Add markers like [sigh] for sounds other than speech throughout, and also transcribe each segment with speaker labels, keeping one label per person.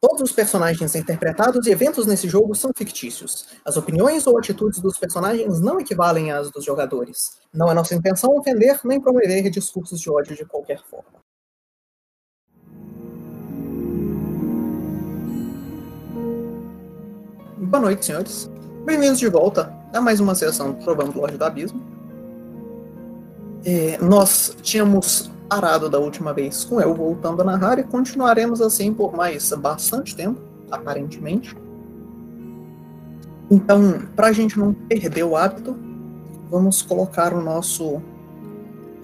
Speaker 1: Todos os personagens interpretados e eventos nesse jogo são fictícios. As opiniões ou atitudes dos personagens não equivalem às dos jogadores. Não é nossa intenção ofender nem promover discursos de ódio de qualquer forma. Boa noite, senhores. Bem-vindos de volta a mais uma sessão do Provando Lorde do Abismo. É, nós tínhamos parado da última vez com eu voltando a narrar e continuaremos assim por mais bastante tempo, aparentemente. Então, para a gente não perder o hábito, vamos colocar o nosso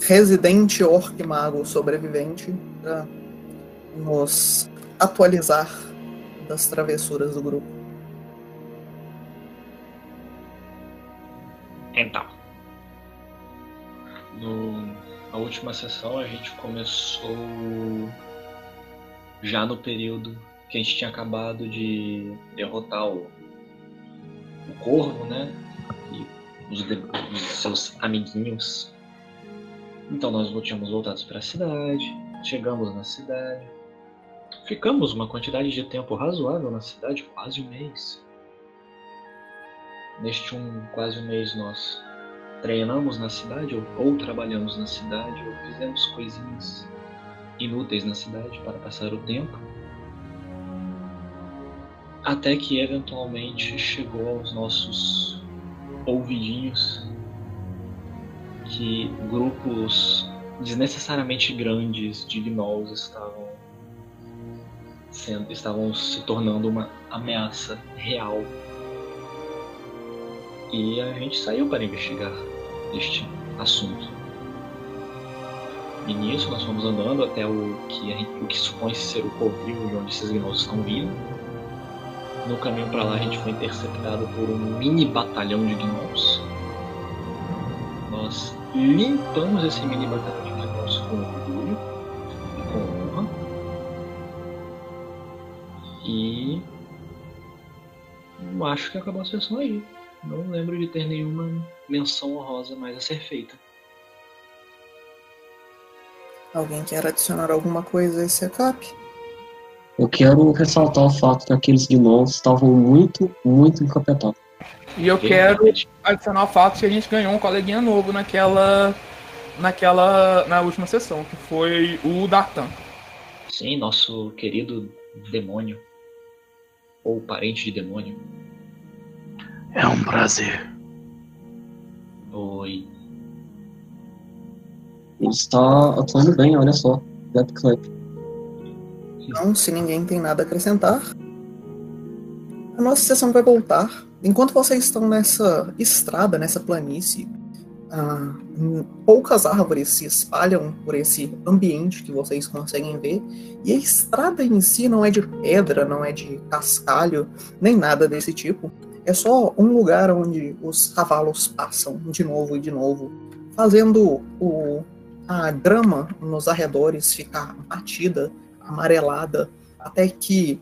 Speaker 1: residente orc mago sobrevivente para nos atualizar das travessuras do grupo.
Speaker 2: Então, no, na última sessão a gente começou já no período que a gente tinha acabado de derrotar o, o Corvo, né? E os, de, os seus amiguinhos. Então nós tínhamos voltado para a cidade, chegamos na cidade, ficamos uma quantidade de tempo razoável na cidade, quase um mês. Neste um quase um mês nós treinamos na cidade ou, ou trabalhamos na cidade ou fizemos coisinhas inúteis na cidade para passar o tempo. Até que eventualmente chegou aos nossos ouvidinhos que grupos desnecessariamente grandes de gnolls estavam sendo, estavam se tornando uma ameaça real e a gente saiu para investigar este assunto. E nisso nós fomos andando até o que, o que supõe-se ser o covil de onde esses gnolls estão vindo. No caminho para lá a gente foi interceptado por um mini batalhão de gnolls. Nós limpamos esse mini batalhão de gnolls com orgulho e com honra. E acho que acabou a sessão aí. Não lembro de ter nenhuma menção honrosa mais a ser feita.
Speaker 1: Alguém quer adicionar alguma coisa a esse recap?
Speaker 3: Eu quero ressaltar o fato que aqueles gnolls estavam muito, muito encapetados.
Speaker 4: E eu quero adicionar o fato que a gente ganhou um coleguinha novo naquela. naquela. na última sessão, que foi o Dartan.
Speaker 2: Sim, nosso querido demônio. Ou parente de demônio.
Speaker 5: É um prazer.
Speaker 2: Oi.
Speaker 3: Ele está atuando bem, olha só. Death Clap.
Speaker 1: Então, se ninguém tem nada a acrescentar, a nossa sessão vai voltar. Enquanto vocês estão nessa estrada, nessa planície, ah, poucas árvores se espalham por esse ambiente que vocês conseguem ver, e a estrada em si não é de pedra, não é de cascalho, nem nada desse tipo. É só um lugar onde os cavalos passam de novo e de novo, fazendo o, a grama nos arredores ficar batida, amarelada, até que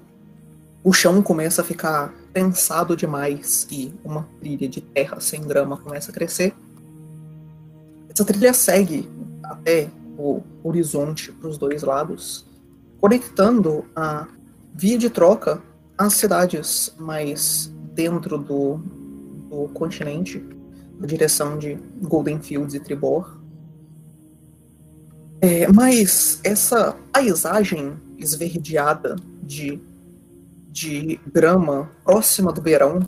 Speaker 1: o chão começa a ficar prensado demais e uma trilha de terra sem grama começa a crescer. Essa trilha segue até o horizonte para os dois lados, conectando a via de troca às cidades mais dentro do, do continente, na direção de Golden Fields e Tribor. É, mas essa paisagem esverdeada de, de grama próxima do verão,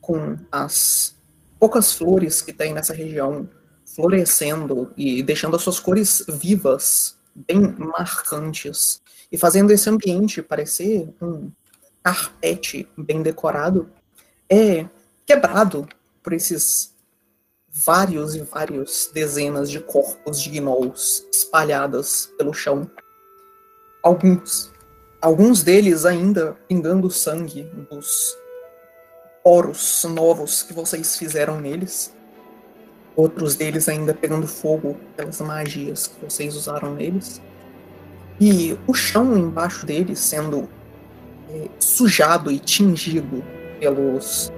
Speaker 1: com as poucas flores que tem nessa região florescendo e deixando as suas cores vivas, bem marcantes, e fazendo esse ambiente parecer um carpete bem decorado, é quebrado por esses vários e vários dezenas de corpos de gnolls espalhadas pelo chão. Alguns, alguns deles ainda pingando sangue dos poros novos que vocês fizeram neles. Outros deles ainda pegando fogo pelas magias que vocês usaram neles. E o chão embaixo deles sendo é, sujado e tingido pelos,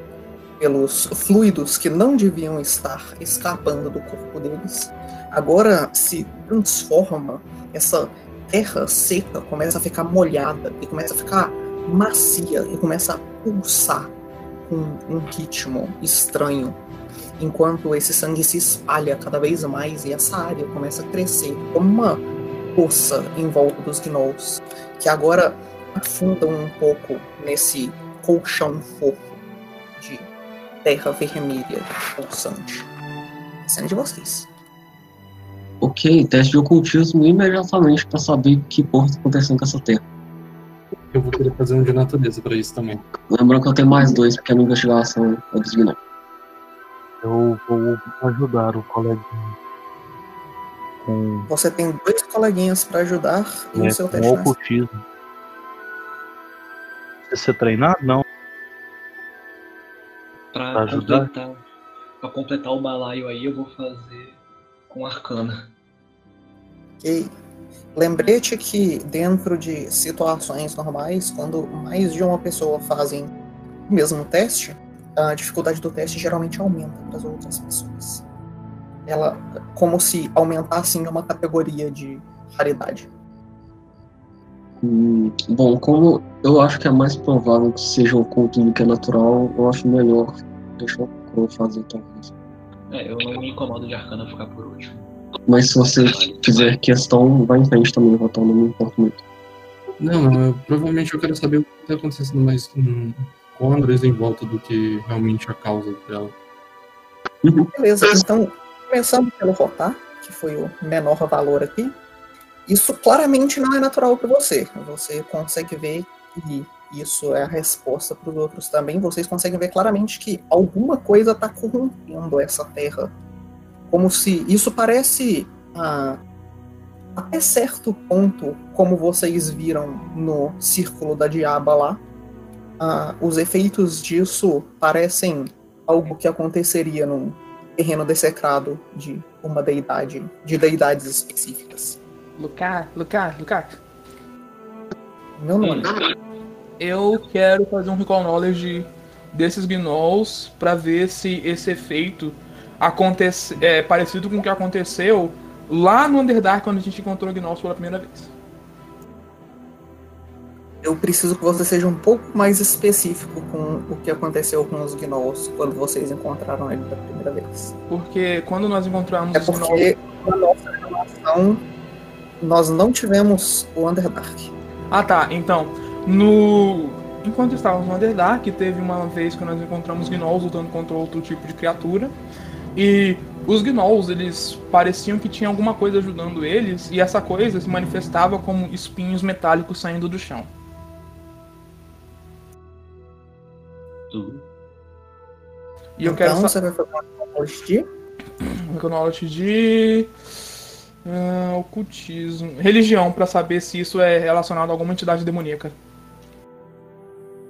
Speaker 1: pelos fluidos que não deviam estar escapando do corpo deles, agora se transforma, essa terra seca começa a ficar molhada e começa a ficar macia e começa a pulsar com um ritmo estranho, enquanto esse sangue se espalha cada vez mais e essa área começa a crescer como uma poça em volta dos gnolls, que agora afundam um pouco nesse colchão fofo de terra vermelha pulsante. Cena de vocês.
Speaker 3: Ok, teste de ocultismo imediatamente pra saber que porra tá acontecendo com essa terra.
Speaker 6: Eu vou querer fazer um de natureza pra isso também.
Speaker 3: Lembrando que eu tenho mais dois, porque a minha investigação é gnolls.
Speaker 5: Eu vou ajudar o coleguinha. Com,
Speaker 1: Você tem dois coleguinhas para ajudar e
Speaker 5: é,
Speaker 1: o seu
Speaker 5: com
Speaker 1: teste. nasce.
Speaker 5: ocultismo. Ser treinado? Não.
Speaker 2: Pra
Speaker 5: Pra ajudar?
Speaker 2: completar, pra completar o balaio aí, eu vou fazer com arcana.
Speaker 1: Ok. Lembrete que dentro de situações normais, quando mais de uma pessoa fazem o mesmo teste, a dificuldade do teste geralmente aumenta para as outras pessoas. Ela como se aumentasse em uma categoria de raridade.
Speaker 3: Hum, bom, como eu acho que é mais provável que seja oculto do que é natural, eu acho melhor deixar o Crow fazer talvez.
Speaker 2: É, eu não me incomodo de arcana ficar por último.
Speaker 3: Mas se você fizer questão, vai em frente também, Rotal, não me importa muito.
Speaker 6: Não, não, eu, provavelmente eu quero saber o que tá acontecendo mais com, com a Andresa em volta do que realmente a causa dela.
Speaker 1: Beleza, então, começando pelo Rotar, que foi o menor valor aqui, isso claramente não é natural para você. Você consegue ver que isso é a resposta para os outros também. Vocês conseguem ver claramente que alguma coisa está corrompendo essa terra. Como se isso parece, ah, até certo ponto, como vocês viram no círculo da diaba lá, ah, os efeitos disso parecem algo que aconteceria num terreno dessecrado de uma deidade, de deidades específicas.
Speaker 4: Lucas, Lucas, Lucas.
Speaker 1: Meu nome.
Speaker 4: Eu quero fazer um recall knowledge desses gnolls pra ver se esse efeito acontece, é parecido com o que aconteceu lá no Underdark quando a gente encontrou gnolls pela primeira vez.
Speaker 1: Eu preciso que você seja um pouco mais específico com o que aconteceu com os gnolls quando vocês encontraram ele pela primeira vez.
Speaker 4: Porque quando nós encontramos
Speaker 1: É
Speaker 4: os gnolls,
Speaker 1: na nossa relação nós não tivemos o Underdark.
Speaker 4: Ah tá, então, no. Enquanto estávamos no Underdark, teve uma vez que nós encontramos gnolls lutando contra outro tipo de criatura. E os gnolls, eles pareciam que tinha alguma coisa ajudando eles, e essa coisa se manifestava como espinhos metálicos saindo do chão.
Speaker 2: Tudo.
Speaker 4: E eu
Speaker 1: então
Speaker 4: quero
Speaker 1: você vai fazer uma knowledge de
Speaker 4: um knowledge de. Ah, ocultismo. Religião, pra saber se isso é relacionado a alguma entidade demoníaca.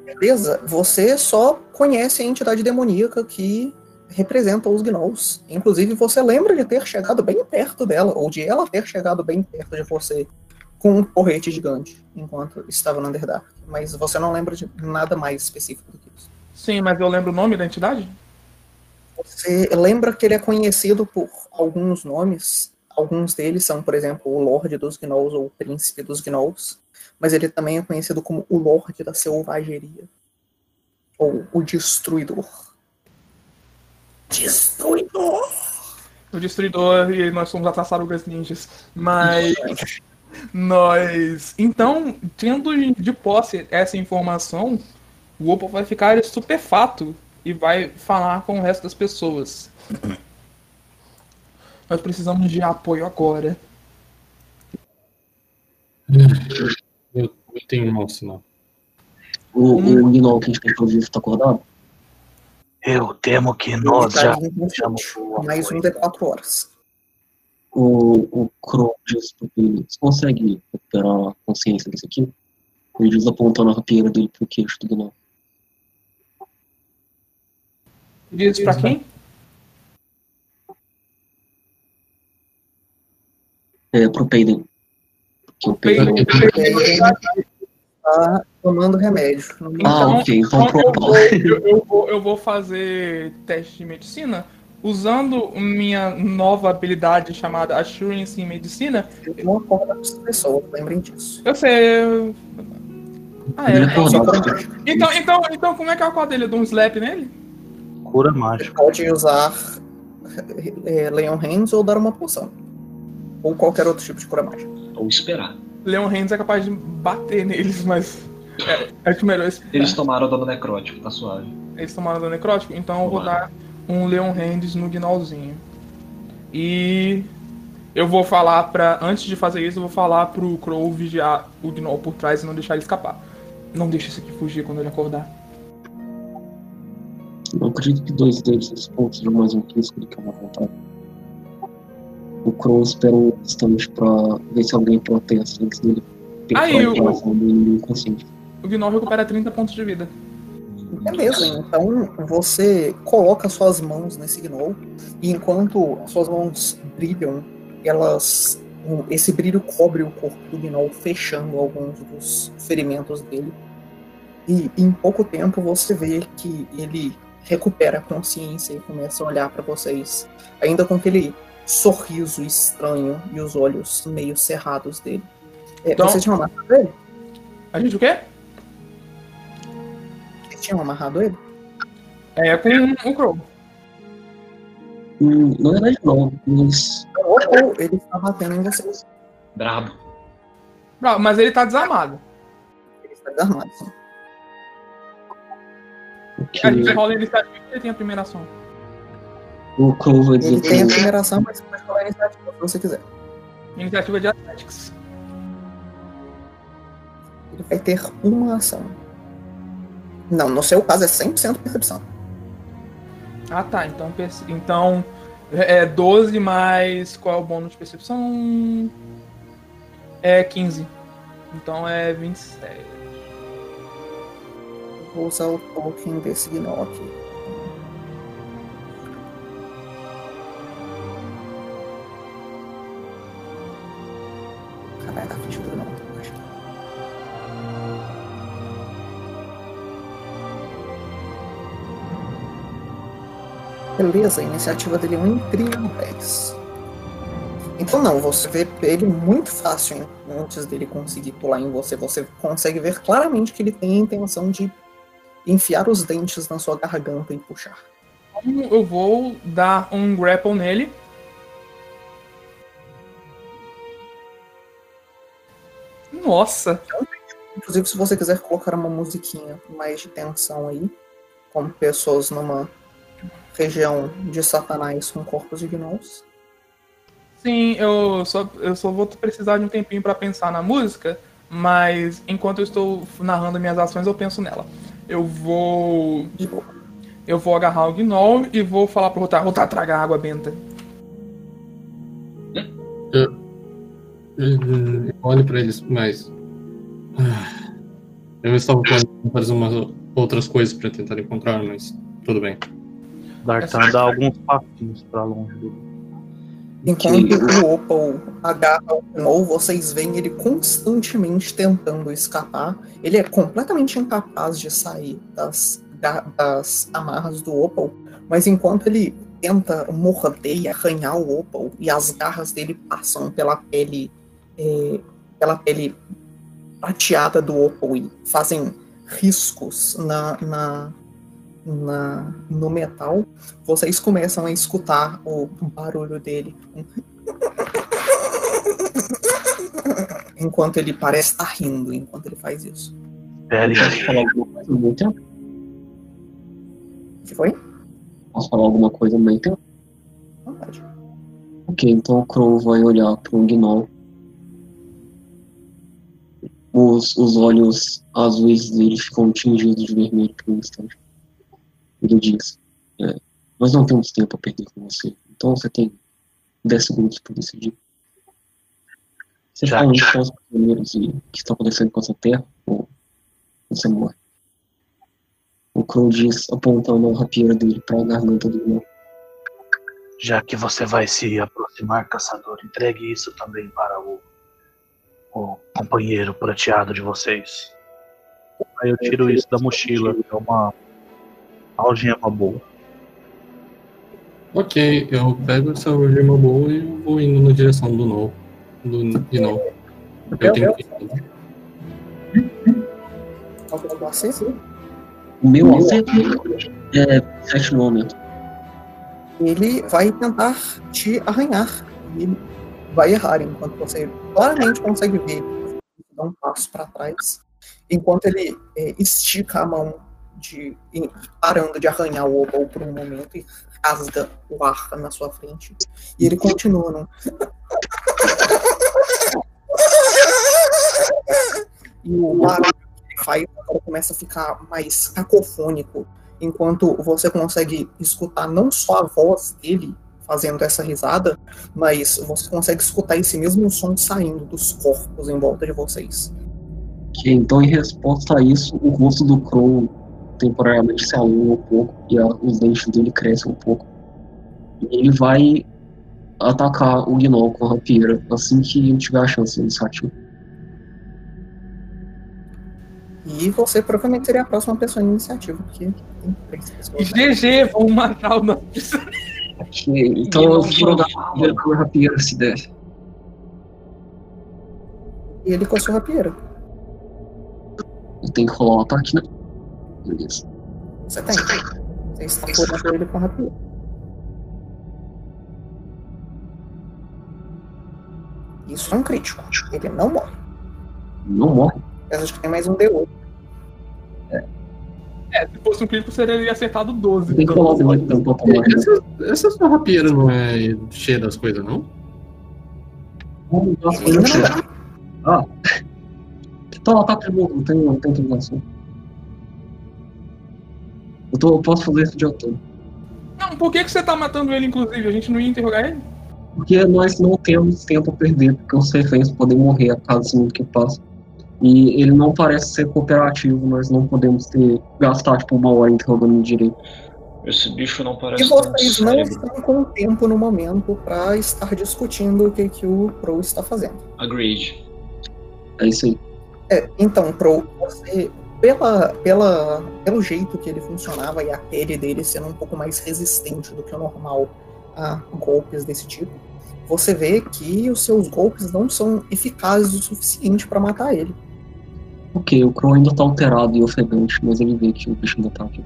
Speaker 1: Beleza, você só conhece a entidade demoníaca que representa os gnolls. Inclusive, você lembra de ter chegado bem perto dela, ou de ela ter chegado bem perto de você com um porrete gigante, enquanto estava no Underdark. Mas você não lembra de nada mais específico do que isso.
Speaker 4: Sim, mas eu lembro o nome da entidade?
Speaker 1: Você lembra que ele é conhecido por alguns nomes. Alguns deles são, por exemplo, o Lorde dos Gnolls ou o Príncipe dos Gnolls. Mas ele também é conhecido como o Lorde da Selvageria. Ou o Destruidor. Destruidor!
Speaker 4: O Destruidor e nós somos as tartarugas ninjas. Mas. [laughs] Nós. Então, tendo de posse essa informação, o Opal vai ficar estupefato e vai falar com o resto das pessoas. [laughs] Nós precisamos de apoio agora.
Speaker 6: Eu, eu tenho um mau sinal.
Speaker 3: O, o Gnoll que a gente tentou vivo tá acordado?
Speaker 5: Eu temo que nós já
Speaker 1: tá
Speaker 5: fechamos o
Speaker 1: Mais um de quatro horas.
Speaker 3: O, o Crow diz pro consegue recuperar a consciência desse aqui? Ele diz apontando a rapieira dele pro queixo do Gnoll.
Speaker 4: Diz pra quem?
Speaker 3: É, pro Peiden. Que o.
Speaker 1: Ele tá tomando remédio. Não me
Speaker 3: Ah, ok, então
Speaker 4: eu,
Speaker 3: pronto.
Speaker 4: vou, eu, eu vou, eu vou fazer teste de medicina usando minha nova habilidade chamada Assurance em Medicina.
Speaker 1: Eu não acordo as pessoas, lembrem disso.
Speaker 4: Eu sei. eu- Ah,
Speaker 3: Ele
Speaker 4: é.
Speaker 1: cura mágica.
Speaker 4: Então, então, então, como é que é o quadro dele? Eu dou um slap nele?
Speaker 5: Cura mágica.
Speaker 1: pode usar é, Leon Hands ou dar uma poção. Ou qualquer outro tipo de cura mágica.
Speaker 2: Ou esperar.
Speaker 4: Leon Hands é capaz de bater neles, mas. É, acho melhor esperar.
Speaker 2: Eles tomaram dano necrótico, tá suave.
Speaker 4: Eles tomaram dano necrótico, então eu vou
Speaker 2: Tomaram.
Speaker 4: dar um Leon Hands no Gnolzinho. E eu vou falar pra. Antes de fazer isso, eu vou falar pro Crow vigiar o Gnoll por trás e não deixar ele escapar. Não deixa esse aqui fugir quando ele acordar.
Speaker 3: Eu acredito que dois deles os pontos de mais um risco do que uma vontade. O um instante pra ver se alguém protesta antes dele
Speaker 4: Aí,
Speaker 3: pegar
Speaker 4: o-. O Gnoll recupera 30 pontos de vida.
Speaker 1: Beleza, então você coloca suas mãos nesse gnoll e enquanto as suas mãos brilham, elas esse brilho cobre o corpo do gnoll, fechando alguns dos ferimentos dele. E em pouco tempo você vê que ele recupera a consciência e começa a olhar para vocês, ainda com aquele sorriso estranho e os olhos meio cerrados dele. É,
Speaker 4: Então-
Speaker 1: Vocês tinham amarrado ele?
Speaker 4: A gente o quê?
Speaker 1: Vocês tinham amarrado ele?
Speaker 4: É com o Crow.
Speaker 3: Hum, na verdade não, mas
Speaker 1: Ou ele está batendo em vocês?
Speaker 2: Brabo.
Speaker 4: Não, mas ele tá desarmado.
Speaker 1: Ele está desarmado. sim.
Speaker 3: o que
Speaker 4: A gente rola a iniciativa e ele tem a primeira ação.
Speaker 3: O vai dizer
Speaker 1: Ele tem a primeira ação, mas você pode falar a iniciativa se você quiser.
Speaker 4: Iniciativa de Athletics.
Speaker 1: Ele vai ter uma ação. Não, no seu caso é 100% percepção.
Speaker 4: Ah tá, então, então é 12 mais. Qual é o bônus de percepção? É 15. Então é 27.
Speaker 1: Vou usar o token desse gnoll Beleza, a iniciativa dele é um incrível 10. Então não, você vê ele muito fácil antes dele conseguir pular em você. Você consegue ver claramente que ele tem a intenção de enfiar os dentes na sua garganta e puxar.
Speaker 4: Então eu vou dar um grapple nele. Nossa!
Speaker 1: Inclusive, se você quiser colocar uma musiquinha mais de tensão aí, como pessoas numa região de satanás com corpos de gnolls.
Speaker 4: Sim, eu só, eu só vou precisar de um tempinho pra pensar na música, mas enquanto eu estou narrando minhas ações, eu penso nela. Eu vou.
Speaker 1: De boa.
Speaker 4: Eu vou agarrar o Gnoll e vou falar pro Rotar, Rotar, traga água benta.
Speaker 6: Eu olho pra eles, mas. Ah, Eu estava planejando fazer umas outras coisas pra tentar encontrar, mas tudo bem.
Speaker 5: Dartan dá alguns passinhos pra longe do.
Speaker 1: Enquanto o Opal agarra o gnoll, vocês veem ele constantemente tentando escapar. Ele é completamente incapaz de sair das, da- das amarras do Opal, mas enquanto ele tenta morder e arranhar o Opal, e as garras dele passam pela pele, eh, pela pele prateada do Opal e fazem riscos na, na, na, no metal, vocês começam a escutar o barulho dele. Enquanto ele parece estar rindo enquanto ele faz isso.
Speaker 5: Pere,
Speaker 3: Posso falar alguma coisa tempo?
Speaker 1: O que foi?
Speaker 3: Posso falar alguma coisa tempo?
Speaker 1: Vontade.
Speaker 3: Ok, então o Crow vai olhar para o Gnoll. Os, os olhos azuis dele ficam tingidos de vermelho por um instante. Ele diz: é, Nós não temos tempo a perder com você, então você tem 10 segundos para decidir. Você
Speaker 5: Já,
Speaker 3: onde
Speaker 5: já.
Speaker 3: estão os primeiros e o que está acontecendo com essa terra, ou você morre. O Crow diz, apontando a rapieira dele para a garganta do Gnoll.
Speaker 5: já que você vai se aproximar, caçador, entregue isso também para o, o companheiro prateado de vocês. Aí eu tiro isso da mochila, é uma algema boa.
Speaker 6: Ok, eu pego essa gema boa e vou indo na direção do novo. Do Gnoll. Eu tenho que.
Speaker 1: É o
Speaker 3: meu AC é 7 no momento.
Speaker 1: Ele vai tentar te arranhar. E vai errar, enquanto você claramente consegue ver ele dá um passo para trás. Enquanto ele é, estica a mão, de, parando de arranhar o Obol por um momento e rasga o ar na sua frente. E ele continua. Não? E o ele faz começa a ficar mais cacofônico, enquanto você consegue escutar não só a voz dele fazendo essa risada, mas você consegue escutar esse mesmo som saindo dos corpos em volta de vocês.
Speaker 3: Que, então, em resposta a isso, o rosto do Crow temporariamente se alonga um pouco e a- os dentes dele crescem um pouco. E ele vai atacar o Gnoll com a rapieira assim que ele tiver a chance de iniciativa.
Speaker 1: E você provavelmente seria a próxima pessoa em iniciativa, porque tem três pessoas. né?
Speaker 4: GG, vou matar o nosso.
Speaker 3: Então eu vou jogar com a rapieira se der.
Speaker 1: E ele com a sua rapieira.
Speaker 3: Eu tenho que rolar um ataque, né? Beleza.
Speaker 1: Você tem. Você está furando ele com a rapieira. Isso é um crítico. Ele não morre.
Speaker 3: Não morre.
Speaker 1: Apesar de que tem mais um D8.
Speaker 4: É, se fosse um crítico, seria acertado 12.
Speaker 3: Tem que rolar um então pra tomar.
Speaker 6: Essa, essa sua rapieira não é cheia das coisas, não?
Speaker 1: Ele não dá.
Speaker 3: Ah. Então ataque de novo, não tem, não tem utilização. Eu, tô, eu posso fazer isso de outono.
Speaker 4: Não, por que, que você tá matando ele, inclusive? A gente não ia interrogar ele?
Speaker 3: Porque nós não temos tempo a perder, porque os reféns podem morrer a cada segundo que passa. E ele não parece ser cooperativo, nós não podemos ter gastar tipo uma hora interrogando direito.
Speaker 2: Esse bicho não parece
Speaker 1: E vocês não estão com tempo no momento para estar discutindo o que, que o Pro está fazendo.
Speaker 2: Agreed.
Speaker 3: É isso aí.
Speaker 1: É, então, Pro, você, pela, pela, pelo jeito que ele funcionava e a pele dele sendo um pouco mais resistente do que o normal a golpes desse tipo, você vê que os seus golpes não são eficazes o suficiente para matar ele.
Speaker 3: Ok, o Crow ainda tá alterado e ofegante, mas ele vê que o bicho ainda tá aqui.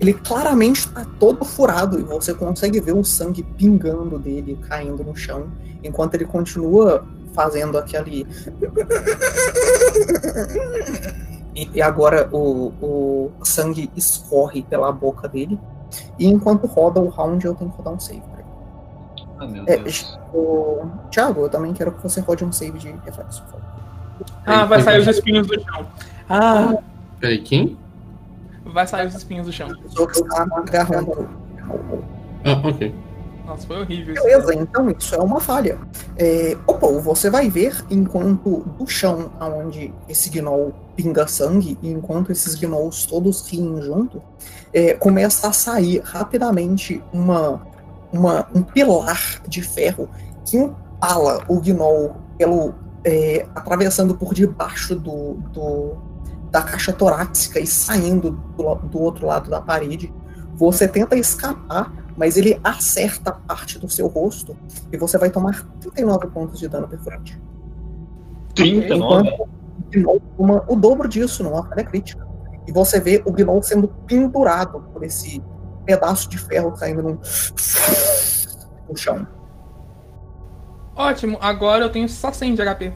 Speaker 1: Ele claramente está todo furado e você consegue ver o sangue pingando dele, caindo no chão, enquanto ele continua fazendo aquele. E, e agora o, o sangue escorre pela boca dele. E enquanto roda o round, eu tenho que rodar um save pra ele.
Speaker 2: Ah, meu
Speaker 1: É,
Speaker 2: Deus.
Speaker 1: o, Thiago, eu também quero que você rode um save de reflexo. por favor.
Speaker 4: Ah, vai sair os espinhos do chão. Ah,
Speaker 6: Peraí, quem?
Speaker 4: vai sair os espinhos do chão.
Speaker 1: Pessoa que está agarrando o-
Speaker 6: Ah, ok.
Speaker 4: Nossa, foi horrível.
Speaker 1: Beleza, então isso é uma falha. É, opa, você vai ver enquanto do chão aonde esse gnoll pinga sangue, e enquanto esses gnolls todos riem junto, é, começa a sair rapidamente uma, uma, um pilar de ferro que empala o gnoll pelo, é, atravessando por debaixo do, do- da caixa torácica e saindo do, do outro lado da parede. Você tenta escapar, mas ele acerta parte do seu rosto e você vai tomar 39 pontos de dano perfurante.
Speaker 2: 39?
Speaker 1: Enquanto o Gnoll toma o dobro disso numa falha crítica. E você vê o Gnoll sendo pendurado por esse pedaço de ferro caindo num... no chão.
Speaker 4: Ótimo, agora eu tenho só 100 de HP.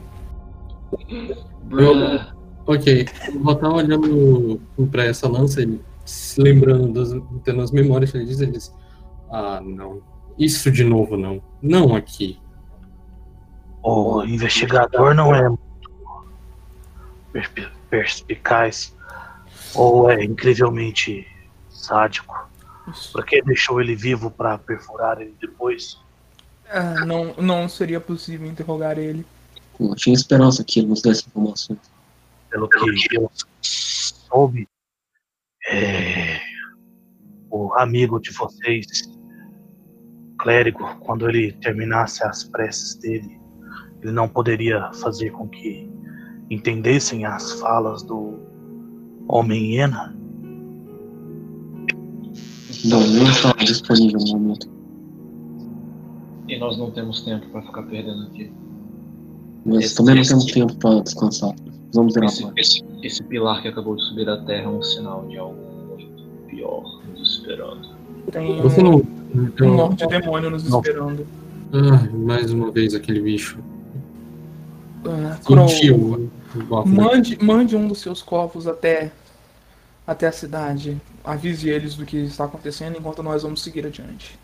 Speaker 6: Ok, eu vou estar olhando pra essa lança e se lembrando, das, tendo as memórias que ele diz, ele diz: Ah, não. Isso de novo não. Não aqui.
Speaker 5: O investigador não é muito perspi- perspicaz ou é incrivelmente sádico. Por que deixou ele vivo pra perfurar ele depois?
Speaker 4: Ah, não, não seria possível interrogar ele.
Speaker 3: Eu tinha esperança que ele nos desse informações.
Speaker 5: Pelo que eu soube, é, o amigo de vocês, clérigo, quando ele terminasse as preces dele, ele não poderia fazer com que entendessem as falas do homem hiena?
Speaker 3: Não, não estava disponível no momento.
Speaker 2: E nós não temos tempo pra ficar perdendo aqui.
Speaker 3: Mas
Speaker 2: Esse-
Speaker 3: também não
Speaker 2: esse-
Speaker 3: temos tempo para descansar. Vamos ver
Speaker 2: Esse, esse, esse pilar que acabou de subir da terra é um sinal de algo muito pior nos esperando.
Speaker 4: Tem
Speaker 6: Você
Speaker 4: um,
Speaker 6: não.
Speaker 4: um
Speaker 6: Então,
Speaker 4: norte demônio nos
Speaker 5: Não.
Speaker 4: esperando.
Speaker 6: ah, mais uma vez aquele bicho.
Speaker 4: Ah, Crow,
Speaker 6: Sentiu o bafo.
Speaker 4: mande, mande um dos seus corvos até, até a cidade. Avise eles do que está acontecendo enquanto nós vamos seguir adiante.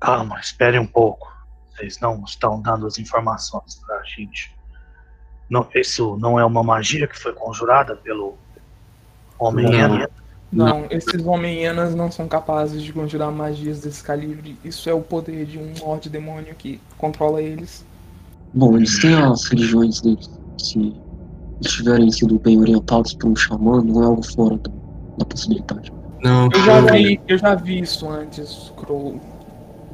Speaker 5: Calma, espere um pouco. Vocês não estão dando as informações pra gente. Não, isso não é uma magia que foi conjurada pelo homem
Speaker 6: Não.
Speaker 5: hiena?
Speaker 4: Não, esses homem-hienas não são capazes de conjurar magias desse calibre. Isso é o poder de um Lorde Demônio que controla eles.
Speaker 3: Bom, eles têm as religiões deles. Se eles tiverem sido bem orientados por um xamã, não é algo fora do- da possibilidade.
Speaker 6: Não,
Speaker 4: Eu já vi, eu já vi isso antes, Crow.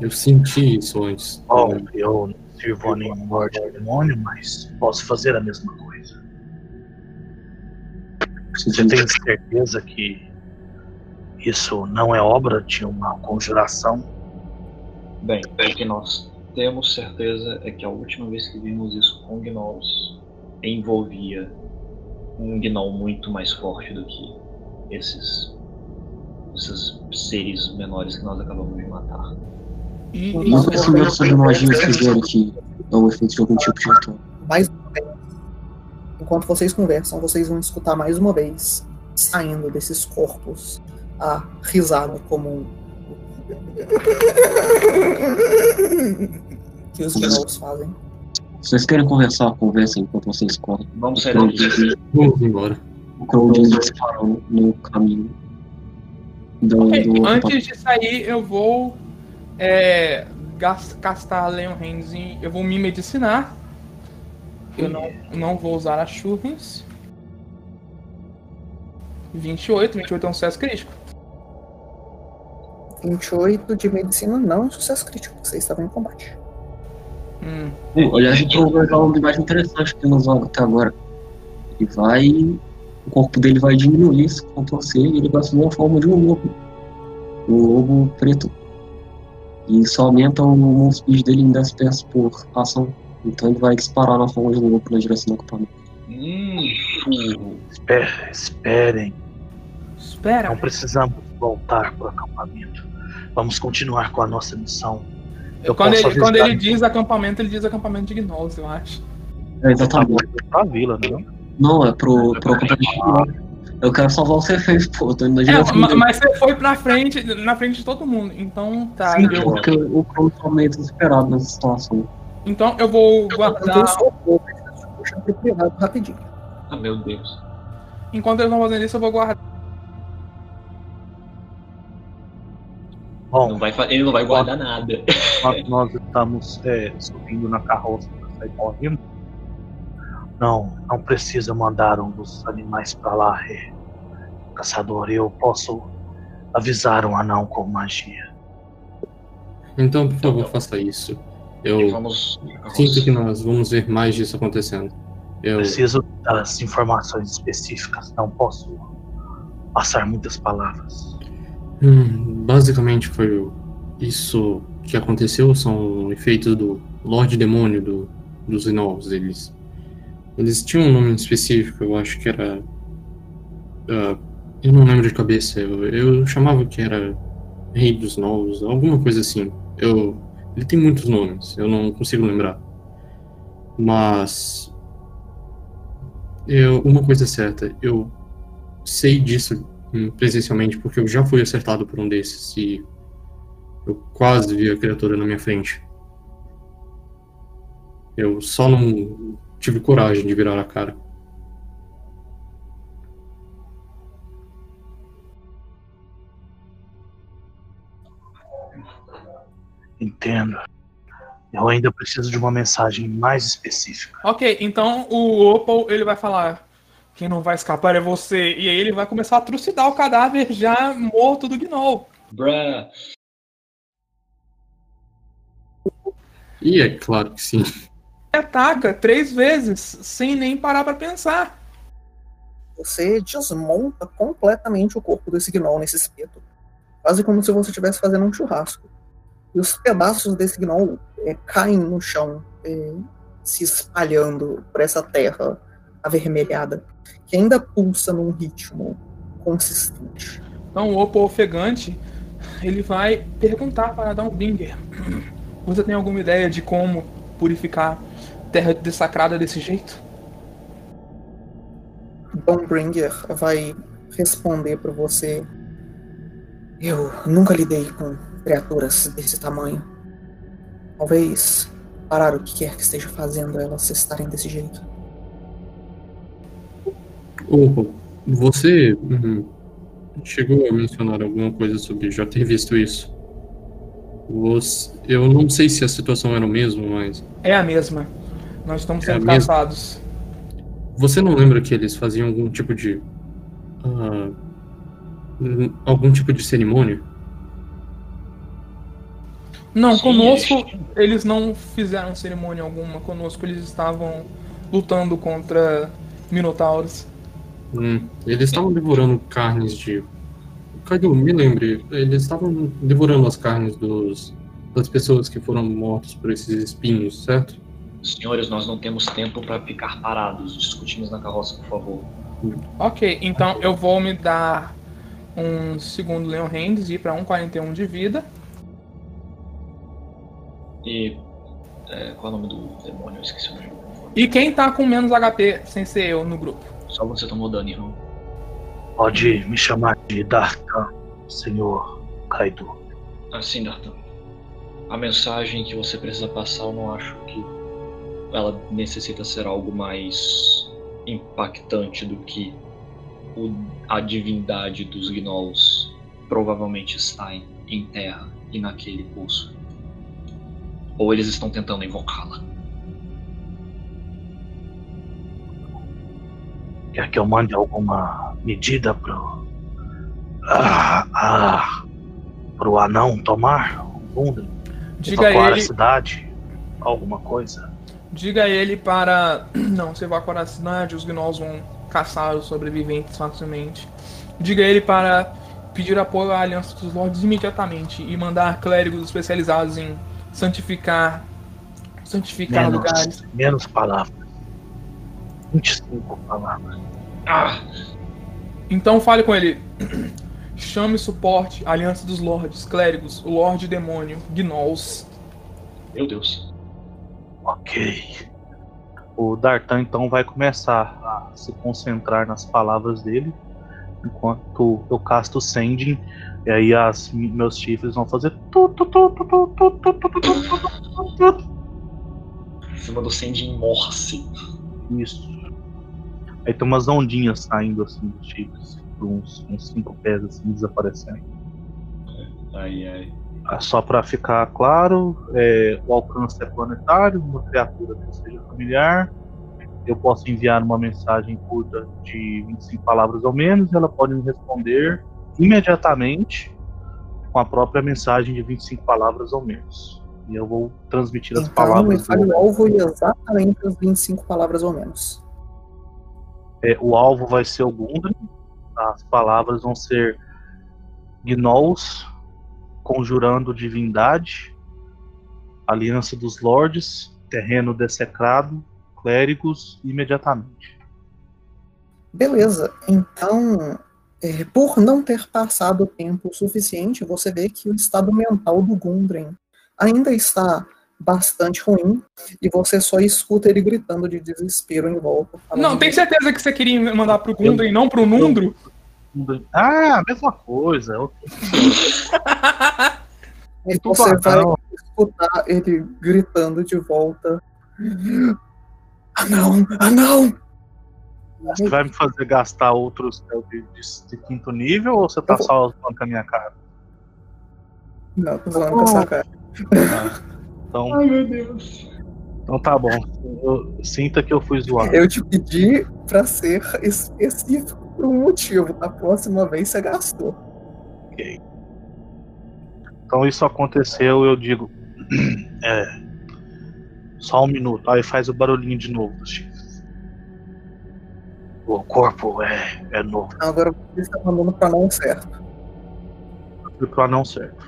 Speaker 6: eu senti isso antes.
Speaker 5: Bom, eu não sirvo a nenhum Lorde Demônio, mas posso fazer a mesma coisa.
Speaker 3: Você
Speaker 5: tem certeza que isso não é obra de uma conjuração?
Speaker 2: Bem, o que nós temos certeza é que a última vez que vimos isso com gnolls envolvia um gnoll muito mais forte do que esses, esses seres menores que nós acabamos de matar.
Speaker 4: E
Speaker 1: Não,
Speaker 3: O
Speaker 4: isso,
Speaker 3: conhecimento sobre magia sugere que é o efeito de algum tipo de ritual.
Speaker 1: Mais uma vez, enquanto vocês conversam, vocês vão escutar mais uma vez, saindo desses corpos, a risada comum [laughs] que os gnolls fazem.
Speaker 3: Se vocês querem conversar, conversem enquanto vocês correm.
Speaker 2: Vamos sair daqui.
Speaker 6: Vamos embora.
Speaker 3: o Crow diz disparando no caminho. Do,
Speaker 4: Ok,
Speaker 3: do-
Speaker 4: antes de sair, eu vou é, gas- castar Leon Hands em. Eu vou me medicinar. Eu não, não vou usar as churras. 28, 28 é um sucesso crítico.
Speaker 1: 28 de medicina não é um sucesso crítico, vocês estavam em combate.
Speaker 4: Hum.
Speaker 3: Pô, Aliás, o Crow vai uma mais interessante que nos joga até agora. Ele vai. O corpo dele vai diminuir, se contorcer, e ele vai assumir a forma de um lobo. Um lobo preto. E isso aumenta o move speed dele em 10 pés por ação. Então ele vai disparar na forma de um lobo na direção do acampamento.
Speaker 2: Hum.
Speaker 5: Espere, esperem.
Speaker 4: Espera.
Speaker 5: Não precisamos voltar para o acampamento. Vamos continuar com a nossa missão. Eu
Speaker 4: quando
Speaker 5: posso
Speaker 4: ele, quando ele diz acampamento, ele diz acampamento de gnolls, eu acho.
Speaker 3: É, exatamente.
Speaker 5: Pra vila, né?
Speaker 3: Não, é pro, pro acampamento. Eu quero salvar o C6, pô, eu tô indo na
Speaker 4: É,
Speaker 3: direção
Speaker 4: ma-
Speaker 3: dele.
Speaker 4: mas você foi pra frente, na frente de todo mundo. Então tá.
Speaker 3: Sim,
Speaker 4: eu-
Speaker 3: porque o Crow tá meio desesperado nessa situação.
Speaker 4: então eu vou guardar.
Speaker 1: eu puxar pro privado rapidinho.
Speaker 2: Ah, meu Deus.
Speaker 4: Enquanto eles vão fazendo isso, eu vou guardar.
Speaker 5: Bom,
Speaker 2: Não vai, ele não vai guardar nada.
Speaker 5: enquanto [laughs] nós estamos é, subindo na carroça para sair correndo, não, não precisa mandar um dos animais para lá, é, caçador. Eu posso avisar um anão com magia.
Speaker 6: Então, por favor, faça isso. Eu
Speaker 2: vamos.
Speaker 6: sinto que nós vamos ver mais disso acontecendo. Eu,
Speaker 5: Preciso das informações específicas, não posso passar muitas palavras.
Speaker 6: Hum, basicamente foi isso que aconteceu, são efeitos do Lorde Demônio do, dos Gnolls. Eles, eles tinham um nome específico, eu acho que era. ah, eu não lembro de cabeça, eu, eu chamava que era Rei dos Gnolls, alguma coisa assim. Eu, ele tem muitos nomes, eu não consigo lembrar. Mas. Eu, uma coisa certa, eu sei disso presencialmente porque eu já fui acertado por um desses e eu quase vi a criatura na minha frente. Eu só não tive coragem de virar a cara.
Speaker 5: Entendo. Eu ainda preciso de uma mensagem mais específica.
Speaker 4: Ok, então o Opal ele vai falar: quem não vai escapar é você. E aí ele vai começar a trucidar o cadáver já morto do Gnoll.
Speaker 2: Bruh.
Speaker 6: E é claro que sim.
Speaker 4: E ataca três vezes, sem nem parar pra pensar.
Speaker 1: Você desmonta completamente o corpo desse gnoll nesse espeto. Quase como se você estivesse fazendo um churrasco. E os pedaços desse gnoll é, caem no chão, é, se espalhando por essa terra avermelhada, que ainda pulsa num ritmo consistente.
Speaker 4: Então o opo ofegante ele vai perguntar para Downbringer: Você tem alguma ideia de como purificar terra dessacrada desse jeito?
Speaker 1: Downbringer vai responder para você: Eu nunca lidei com criaturas desse tamanho. Talvez parar o que quer que esteja fazendo elas estarem desse jeito.
Speaker 6: Opa, você uhum, chegou a mencionar alguma coisa sobre já ter visto isso. Você, eu não sei se a situação era o mesmo, mas.
Speaker 4: É a mesma. Nós estamos
Speaker 6: É
Speaker 4: sendo
Speaker 6: mesma?
Speaker 4: caçados.
Speaker 6: Você não lembra que eles faziam algum tipo de. hum, algum tipo de cerimônia?
Speaker 4: Não,
Speaker 2: Sim,
Speaker 4: conosco
Speaker 2: eles-
Speaker 4: eles não fizeram cerimônia alguma. Conosco eles estavam lutando contra minotauros.
Speaker 6: Hum, eles estavam devorando carnes de. Caiu, me lembre, eles estavam devorando as carnes dos, das pessoas que foram mortas por esses espinhos, certo?
Speaker 2: Senhores, nós não temos tempo para ficar parados. Discutimos na carroça, por favor.
Speaker 4: Ok, então eu vou me dar um segundo Leon Hands e ir pra 1,41 de vida.
Speaker 2: E. é, qual é o nome do demônio? Eu esqueci o nome.
Speaker 4: E quem tá com menos HP sem ser eu no grupo?
Speaker 2: Só você tomou dano, irmão.
Speaker 5: Pode me chamar de Dartan, senhor Kaido.
Speaker 2: Assim, Dartan. A mensagem que você precisa passar, eu não acho que ela necessita ser algo mais impactante do que o- a divindade dos gnolls provavelmente está em, em terra e naquele poço. Ou eles estão tentando invocá-la.
Speaker 5: Quer que eu mande alguma medida pro. Ah, ah, pro anão tomar? Um
Speaker 4: Diga a
Speaker 5: evacuar a
Speaker 4: ele,
Speaker 5: cidade? Alguma coisa?
Speaker 4: diga a ele para [clears throat] não se evacuar a cidade, os gnolls vão caçar os sobreviventes facilmente. Diga a ele para pedir apoio à Aliança dos Lords imediatamente e mandar clérigos especializados em santificar santificar
Speaker 5: Menos,
Speaker 4: lugares.
Speaker 5: menos palavras. 25 palavras.
Speaker 2: Ah.
Speaker 4: Então fale com ele. Chame suporte, aliança dos lordes, clérigos, lorde demônio, gnolls.
Speaker 2: Meu Deus.
Speaker 5: Ok. O Dartan então vai começar a se concentrar nas palavras dele, enquanto eu casto Sending, e aí as, meus chifres vão fazer.
Speaker 2: Cima do Sending Morse.
Speaker 5: Isso. Aí tem umas ondinhas saindo assim dos chifres, por uns, uns cinco pés assim desaparecendo.
Speaker 2: Ai, ai.
Speaker 5: Ah, Só para ficar claro, é, o alcance é planetário, uma criatura que seja familiar. Eu posso enviar uma mensagem curta de 25 palavras ou menos, e ela pode me responder imediatamente com a própria mensagem de 25 palavras ou menos. E eu vou transmitir as
Speaker 1: Então,
Speaker 5: palavras. do-
Speaker 1: o alvo e exatamente as 25 palavras ou menos.
Speaker 5: É, o alvo vai ser o Gundren, as palavras vão ser Gnolls, conjurando divindade, aliança dos lords, terreno dessecrado, clérigos, imediatamente.
Speaker 1: Beleza, então, é, por não ter passado tempo suficiente, você vê que o estado mental do Gundren ainda está bastante ruim e você só escuta ele gritando de desespero em volta.
Speaker 4: Não, tem certeza que você queria mandar pro Gundren e não pro Nundro?
Speaker 5: Ah, mesma coisa.
Speaker 1: E
Speaker 5: tudo
Speaker 1: você vai
Speaker 5: anão.
Speaker 1: escutar ele gritando de volta. Ah não, ah não!
Speaker 5: Você vai me fazer gastar outros spell de, de- de quinto nível ou você tá só com a minha cara?
Speaker 1: Não, tô zoando com essa cara. [laughs]
Speaker 5: Então,
Speaker 2: Ai, meu Deus.
Speaker 5: então tá bom. Eu, sinta que eu fui zoado.
Speaker 1: Eu te pedi pra ser específico por um motivo. Da próxima vez você gastou.
Speaker 5: Então isso aconteceu, eu digo. [clears throat] É. Só um minuto. Aí faz o barulhinho de novo. O corpo é, é novo.
Speaker 1: Agora você está mandando pra não certo.
Speaker 5: Pro anão certo.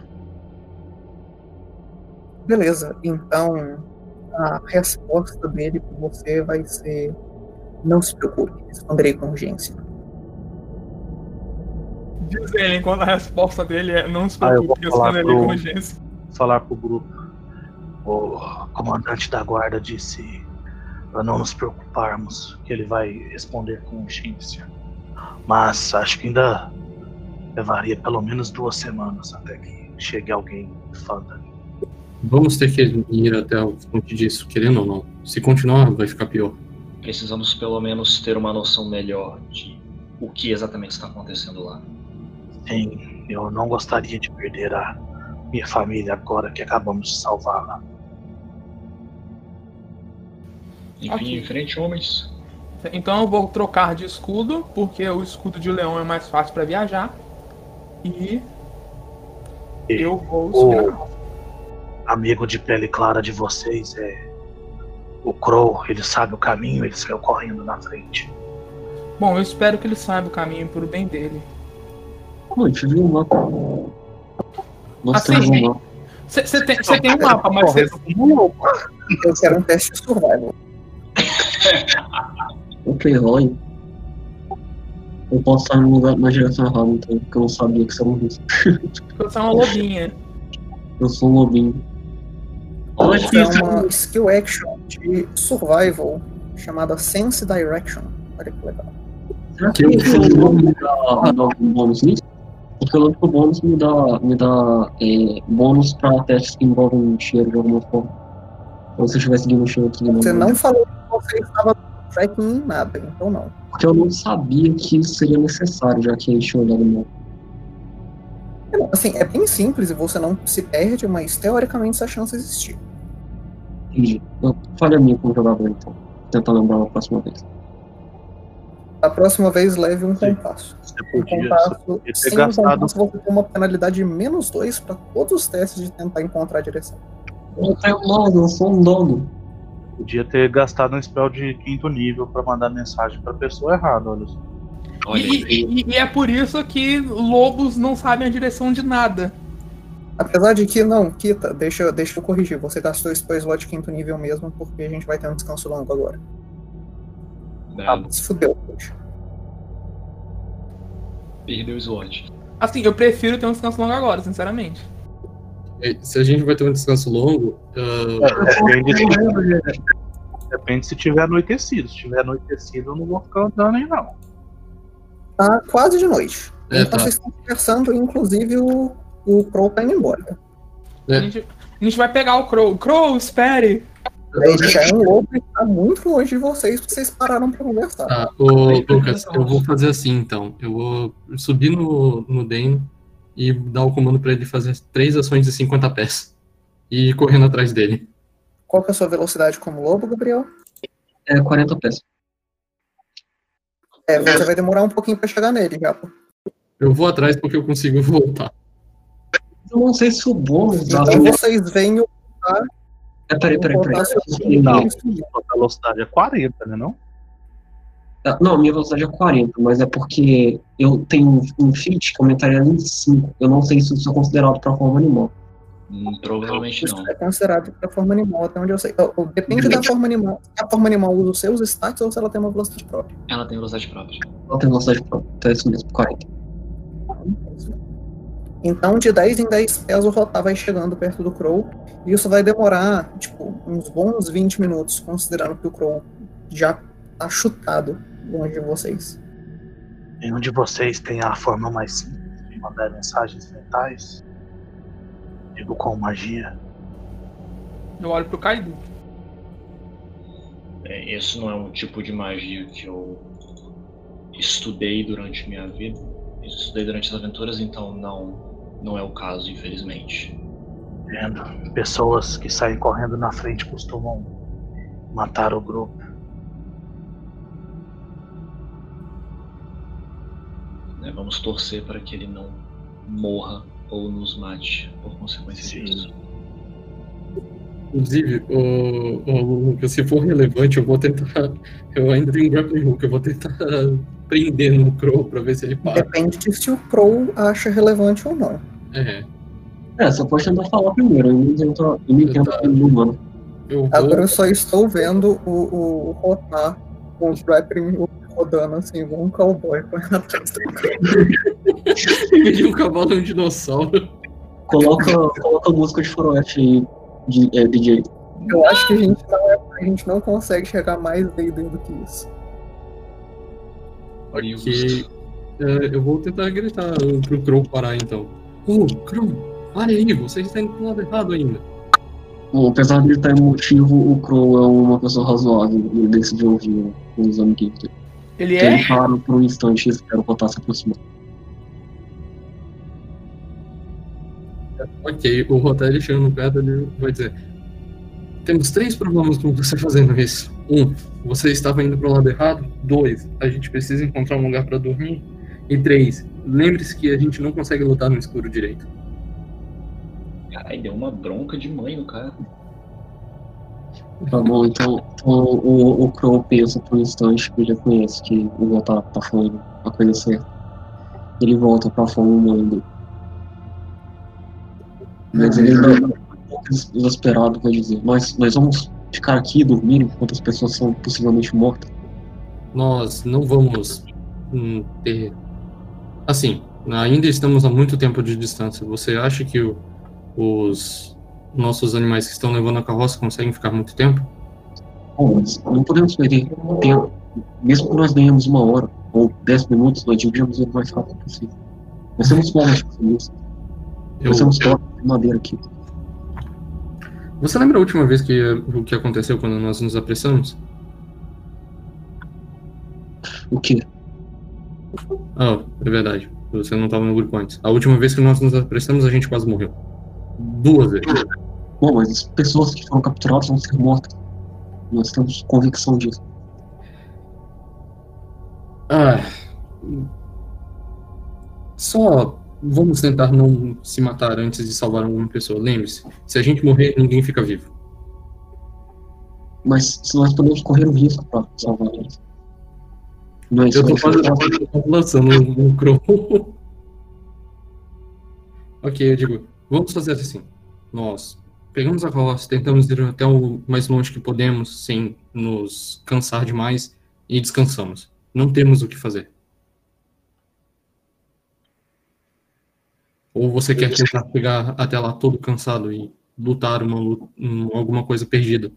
Speaker 1: Beleza, então a resposta dele pra você vai ser Não se preocupe, responderei com urgência.
Speaker 4: Diz ele, enquanto a resposta dele é não se
Speaker 5: Ah,
Speaker 4: preocupe, responderei
Speaker 5: pro-
Speaker 4: com urgência.
Speaker 5: Falar pro grupo. O comandante da guarda disse para não nos preocuparmos, que ele vai responder com urgência. Mas acho que ainda levaria pelo menos duas semanas até que chegue alguém fanta.
Speaker 6: Vamos ter que ir até a fonte disso, querendo ou não. Se continuar, vai ficar pior.
Speaker 2: Precisamos pelo menos ter uma noção melhor de o que exatamente está acontecendo lá.
Speaker 5: Sim, eu não gostaria de perder a minha família agora que acabamos de salvá-la.
Speaker 2: Enfim, em frente, homens.
Speaker 4: Então eu vou trocar de escudo, porque o escudo de leão é mais fácil pra viajar. E
Speaker 5: E
Speaker 4: eu vou subir
Speaker 5: o. amigo de pele clara de vocês é o Crow, ele sabe o caminho, ele saiu correndo na frente.
Speaker 4: Bom, eu espero que ele saiba o caminho pro bem dele.
Speaker 3: Pô, a gente viu um mapa. Nós
Speaker 4: Assim,
Speaker 3: temos um mapa.
Speaker 4: Você tem, cê tem um mapa, mas cê,
Speaker 1: Eu quero um teste de survival.
Speaker 3: Rola aí. Eu posso estar no lugar, na direção errada, então, porque eu não sabia que você era um risco.
Speaker 4: você é uma lobinha.
Speaker 3: Eu sou um lobinho. Olha
Speaker 1: Isso
Speaker 3: que
Speaker 1: é uma skill action de survival chamada Sense Direction. Olha que legal.
Speaker 3: Será que o nome me dá, bônus nisso? Eu o bônus me dá, me dá é, bônus pra testes que envolvem cheiro de alguma forma. Ou se eu estiver seguindo o cheiro aqui.
Speaker 1: Você não falou que você estava tracking em nada, então não.
Speaker 3: Porque eu não sabia que isso seria necessário, já que a gente olhado no mapa.
Speaker 1: Assim, é bem simples e você não se perde, mas teoricamente essa chance existe.
Speaker 3: Entendi. Eu- Falha minha como jogador, então. Tentar lembrar na próxima vez.
Speaker 1: Da próxima vez, leve um
Speaker 5: Sim.
Speaker 1: compasso.
Speaker 5: Você
Speaker 1: Um
Speaker 5: podia, você
Speaker 1: compasso,
Speaker 5: podia ter
Speaker 1: sem um
Speaker 5: gastado.
Speaker 1: compasso, você tem uma penalidade de menos 2 para todos os testes de tentar encontrar a direção.
Speaker 3: Eu não tenho nada, eu sou um dono.
Speaker 5: Podia ter gastado um spell de quinto nível pra mandar mensagem pra pessoa errada, olha só.
Speaker 4: E, e- e é por isso que lobos não sabem a direção de nada.
Speaker 1: Apesar de que, não, Kita, deixa, deixa eu corrigir. Você gastou esse slot de quinto nível mesmo, porque a gente vai ter um descanso longo agora.
Speaker 2: Bravo.
Speaker 1: Se fudeu, poxa.
Speaker 2: Perdeu o slot.
Speaker 4: Assim, eu prefiro ter um descanso longo agora, sinceramente.
Speaker 6: É, Se a gente vai ter um descanso longo, ah,
Speaker 5: Depende se, depende se tiver anoitecido. Se tiver anoitecido, eu não vou ficar andando aí, não.
Speaker 1: Tá quase de noite.
Speaker 6: É,
Speaker 1: então
Speaker 6: tá.
Speaker 1: vocês estão conversando, inclusive o, o Crow tá indo embora.
Speaker 6: É.
Speaker 4: A, gente, a gente vai pegar o Crow. Crow, espere!
Speaker 1: Ele já é um lobo e tá muito longe de vocês, porque vocês pararam pra conversar.
Speaker 6: Tá, ô Lucas, eu vou fazer assim então. Eu vou subir no, no Den e dar o comando pra ele fazer três ações de 50 pés. E ir correndo atrás dele.
Speaker 1: Qual que é a sua velocidade como lobo, Gabriel?
Speaker 3: É 40 peças.
Speaker 1: É, você vai demorar um pouquinho pra chegar nele, já.
Speaker 6: Eu vou atrás porque eu consigo voltar.
Speaker 3: Eu não sei se o bônus dá.
Speaker 1: Então vocês veem o
Speaker 3: É, peraí, peraí, peraí.
Speaker 5: Não.
Speaker 1: seu
Speaker 5: A velocidade é 40, né? Não?
Speaker 3: Não, minha velocidade é 40, mas é porque eu tenho um feat que aumentaria em 5. Eu não sei se isso é considerado pra forma animal.
Speaker 2: Hum, provavelmente
Speaker 1: Isso
Speaker 2: não.
Speaker 1: é considerado para forma animal, até onde eu sei. Depende da forma animal. Se a forma animal usa os seus stats ou se ela tem uma velocidade própria.
Speaker 2: Ela tem velocidade própria.
Speaker 3: Ela tem velocidade própria, então é isso mesmo, 40.
Speaker 1: Então, de 10 em 10 pés, o Rotar vai chegando perto do Crow. E isso vai demorar, tipo, uns bons 20 minutos, considerando que o Crow já tá chutado longe de vocês.
Speaker 5: Nenhum de vocês tem a forma mais simples de mandar mensagens mentais? Digo com magia.
Speaker 4: Eu olho pro Kaido.
Speaker 2: É, isso não é um tipo de magia que eu estudei durante minha vida. Eu estudei durante as aventuras, então não, não é o caso, infelizmente.
Speaker 5: Vendo? Pessoas que saem correndo na frente costumam matar o grupo.
Speaker 2: né? Vamos torcer para que ele não morra ou nos mate por consequência
Speaker 5: Sim.
Speaker 2: disso.
Speaker 6: Inclusive, o, o Lucas, se for relevante, eu vou tentar. Eu ainda tenho um grappling hook, eu vou tentar prender no Crow pra ver se ele para.
Speaker 1: Depende de se o Crow acha relevante ou não.
Speaker 6: É,
Speaker 3: É, você pode tentar falar primeiro, eu me tento, eu me tento
Speaker 6: Tá. eu vou.
Speaker 1: Agora eu só estou vendo o, o Rotar com os Rapping rodando assim, igual um cowboy correndo atrás do
Speaker 6: um cavalo e um dinossauro.
Speaker 3: Coloca, coloca música de faroeste aí, de, é, DJ.
Speaker 1: Eu acho que a gente não, é- a gente não consegue chegar mais D&D do que isso.
Speaker 6: Que é, eu vou tentar gritar pro Crow parar então. Ô, Crow, pare aí, você está indo pro lado errado ainda.
Speaker 3: Bom, apesar de ele estar emotivo, o Crow é uma pessoa razoável. Ele decidiu ouvir os amiguinhos dele.
Speaker 4: Ele
Speaker 3: Então,
Speaker 4: é?
Speaker 3: Ele para por um instante e espera o Rotar se aproximar.
Speaker 6: Ok, o Rotelli chegando perto, ele vai dizer: Temos três problemas com você fazendo isso. Um, você estava indo pro lado errado. Dois, a gente precisa encontrar um lugar para dormir. E três, lembre-se que a gente não consegue lutar no escuro direito.
Speaker 2: Caralho, deu uma bronca de mãe no cara.
Speaker 3: Tá bom, então, então o, o Crow pensa por um instante que ele já conhece que o Rotar tá falando a coisa certa. Ele volta pra forma humana dele. Mas ele um pouco desesperado vai dizer, nós, nós vamos ficar aqui e dormir enquanto as pessoas são possivelmente mortas.
Speaker 6: Nós não vamos hum, ter. Assim, ainda estamos a muito tempo de distância. Você acha que o- os nossos animais que estão levando a carroça conseguem ficar muito tempo?
Speaker 3: Bom, não podemos perder tempo. Mesmo que nós ganhemos uma hora ou dez minutos, nós dividimos ele o mais rápido possível. Nós temos formas de fazer isso. Nós temos cordas de madeira aqui.
Speaker 6: Você lembra a última vez que o que aconteceu quando nós nos apressamos?
Speaker 3: O que?
Speaker 6: Ah, é verdade. Você não estava no grupo antes. A última vez que nós nos apressamos, a gente quase morreu. Duas vezes.
Speaker 3: Bom, mas as pessoas que foram capturadas vão ser mortas. Nós temos convicção disso.
Speaker 6: Ah. Só vamos tentar não se matar antes de salvar alguma pessoa. Lembre-se, se a gente morrer, ninguém fica vivo.
Speaker 3: Mas se nós podemos correr o risco para salvar eles. Não é
Speaker 6: Eu tô fazendo
Speaker 3: faz.
Speaker 6: eu tô lançando um crow. [laughs] ok, eu digo, vamos fazer assim. Nós pegamos a carroça, tentamos ir até o mais longe que podemos, sem nos cansar demais, e descansamos. Não temos o que fazer. Ou você quer tentar chegar até lá todo cansado e lutar uma, lu- um- alguma coisa perdida?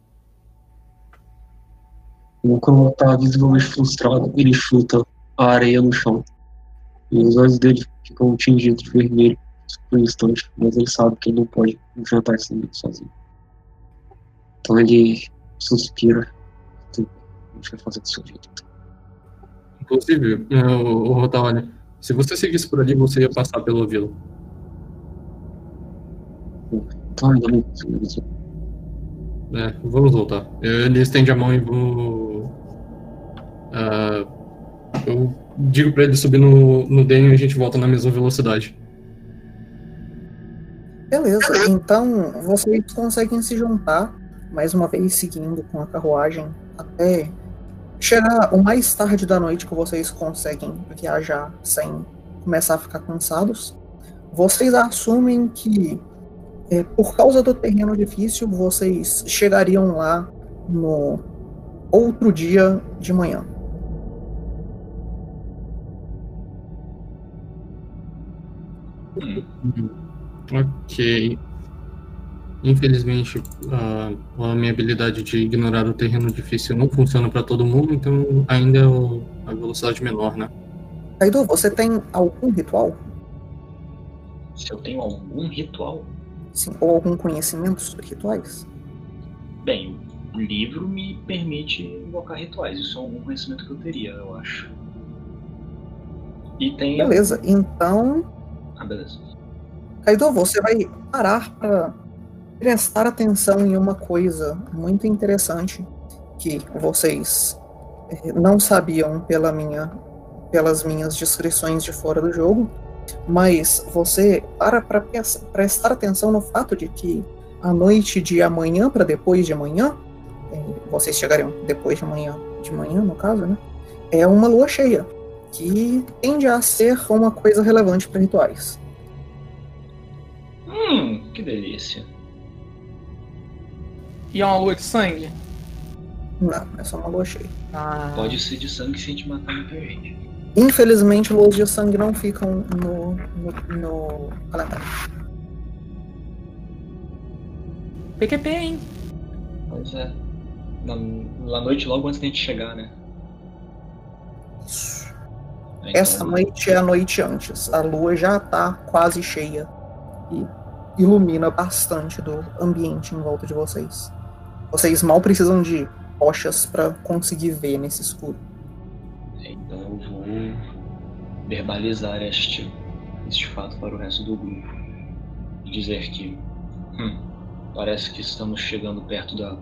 Speaker 3: O Crow tá visivelmente frustrado, ele chuta a areia no chão. E os olhos dele ficam tingidos de vermelho por um instante, mas ele sabe que ele não pode enfrentar esse inimigo sozinho. Então ele suspira. "Tudo, A gente vai fazer do seu jeito.
Speaker 6: Inclusive, eh, o, o se você seguisse por ali, você ia passar pelo vila. É, vamos voltar. Ele estende a mão e vou. Ah, eu digo pra ele subir no, no Daniel e a gente volta na mesma velocidade.
Speaker 1: Beleza, então vocês conseguem se juntar, mais uma vez seguindo com a carruagem, até chegar o mais tarde da noite que vocês conseguem viajar sem começar a ficar cansados. Vocês assumem que, é, por causa do terreno difícil, vocês chegariam lá no outro dia de manhã.
Speaker 6: Ok. Infelizmente, a, a minha habilidade de ignorar o terreno difícil não funciona pra todo mundo, então ainda é o- a velocidade menor, né?
Speaker 1: Kaido, você tem algum ritual?
Speaker 2: Se eu tenho algum ritual,
Speaker 1: Sim, ou algum conhecimento sobre rituais?
Speaker 2: bem, o livro me permite invocar rituais. Isso é algum conhecimento que eu teria, eu acho. E tem.
Speaker 1: Beleza, então,
Speaker 2: Ah, beleza.
Speaker 1: Kaido, você vai parar para prestar atenção em uma coisa muito interessante que vocês eh, não sabiam pela minha, pelas minhas descrições de fora do jogo, mas você para para prestar atenção no fato de que a noite de amanhã para depois de amanhã, eh, vocês chegariam depois de amanhã, de manhã no caso, né? É uma lua cheia que tende a ser uma coisa relevante para rituais.
Speaker 2: Hum, que delícia.
Speaker 4: E é uma lua de sangue?
Speaker 1: Não, é só uma lua cheia.
Speaker 4: Ah,
Speaker 2: Pode ser de sangue se a gente matar muita gente.
Speaker 1: Infelizmente, luas de sangue não ficam no, no, no calendário.
Speaker 4: PQP, hein?
Speaker 2: Pois é. Na, na noite logo antes da gente chegar, né?
Speaker 1: Isso.
Speaker 2: Então,
Speaker 1: Essa noite é a noite antes. A lua já tá quase cheia e ilumina bastante do ambiente em volta de vocês. Vocês mal precisam de tochas para conseguir ver nesse escuro.
Speaker 2: Então eu vou verbalizar este, este fato para o resto do grupo. E dizer que hum, parece que estamos chegando perto da,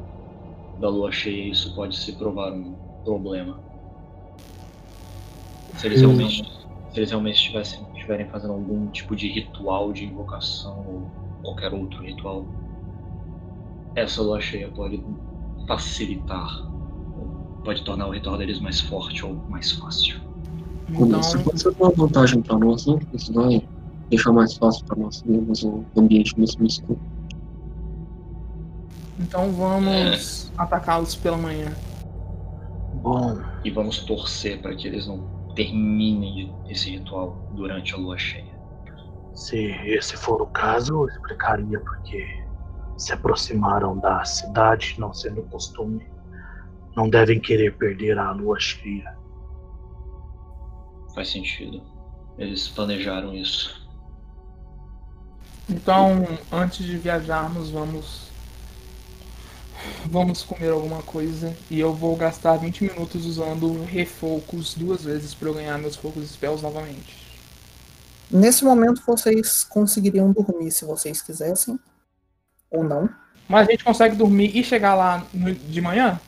Speaker 2: da lua cheia e isso pode se provar um problema. Se eles realmente, se eles realmente estivessem, estiverem fazendo algum tipo de ritual de invocação ou qualquer outro ritual, essa lua cheia pode facilitar, pode tornar o ritual deles mais forte ou mais fácil.
Speaker 4: Então,
Speaker 3: Se você uma vantagem pra nós, né? Isso vai deixar mais fácil pra nós vermos o ambiente mesmo escuro.
Speaker 4: então vamos atacá-los pela manhã.
Speaker 5: Bom,
Speaker 2: E vamos torcer para que eles não terminem esse ritual durante a lua cheia.
Speaker 5: se esse for o caso, eu explicaria porque se aproximaram da cidade, não sendo costume. Não devem querer perder a lua cheia.
Speaker 2: Faz sentido. Eles planejaram isso.
Speaker 4: Então, antes de viajarmos, vamos. Vamos comer alguma coisa. E eu vou gastar 20 minutos usando refocos duas vezes para eu ganhar meus focos spells novamente.
Speaker 1: Nesse momento, vocês conseguiriam dormir se vocês quisessem, ou não.
Speaker 4: Mas a gente consegue dormir e chegar lá no- de manhã?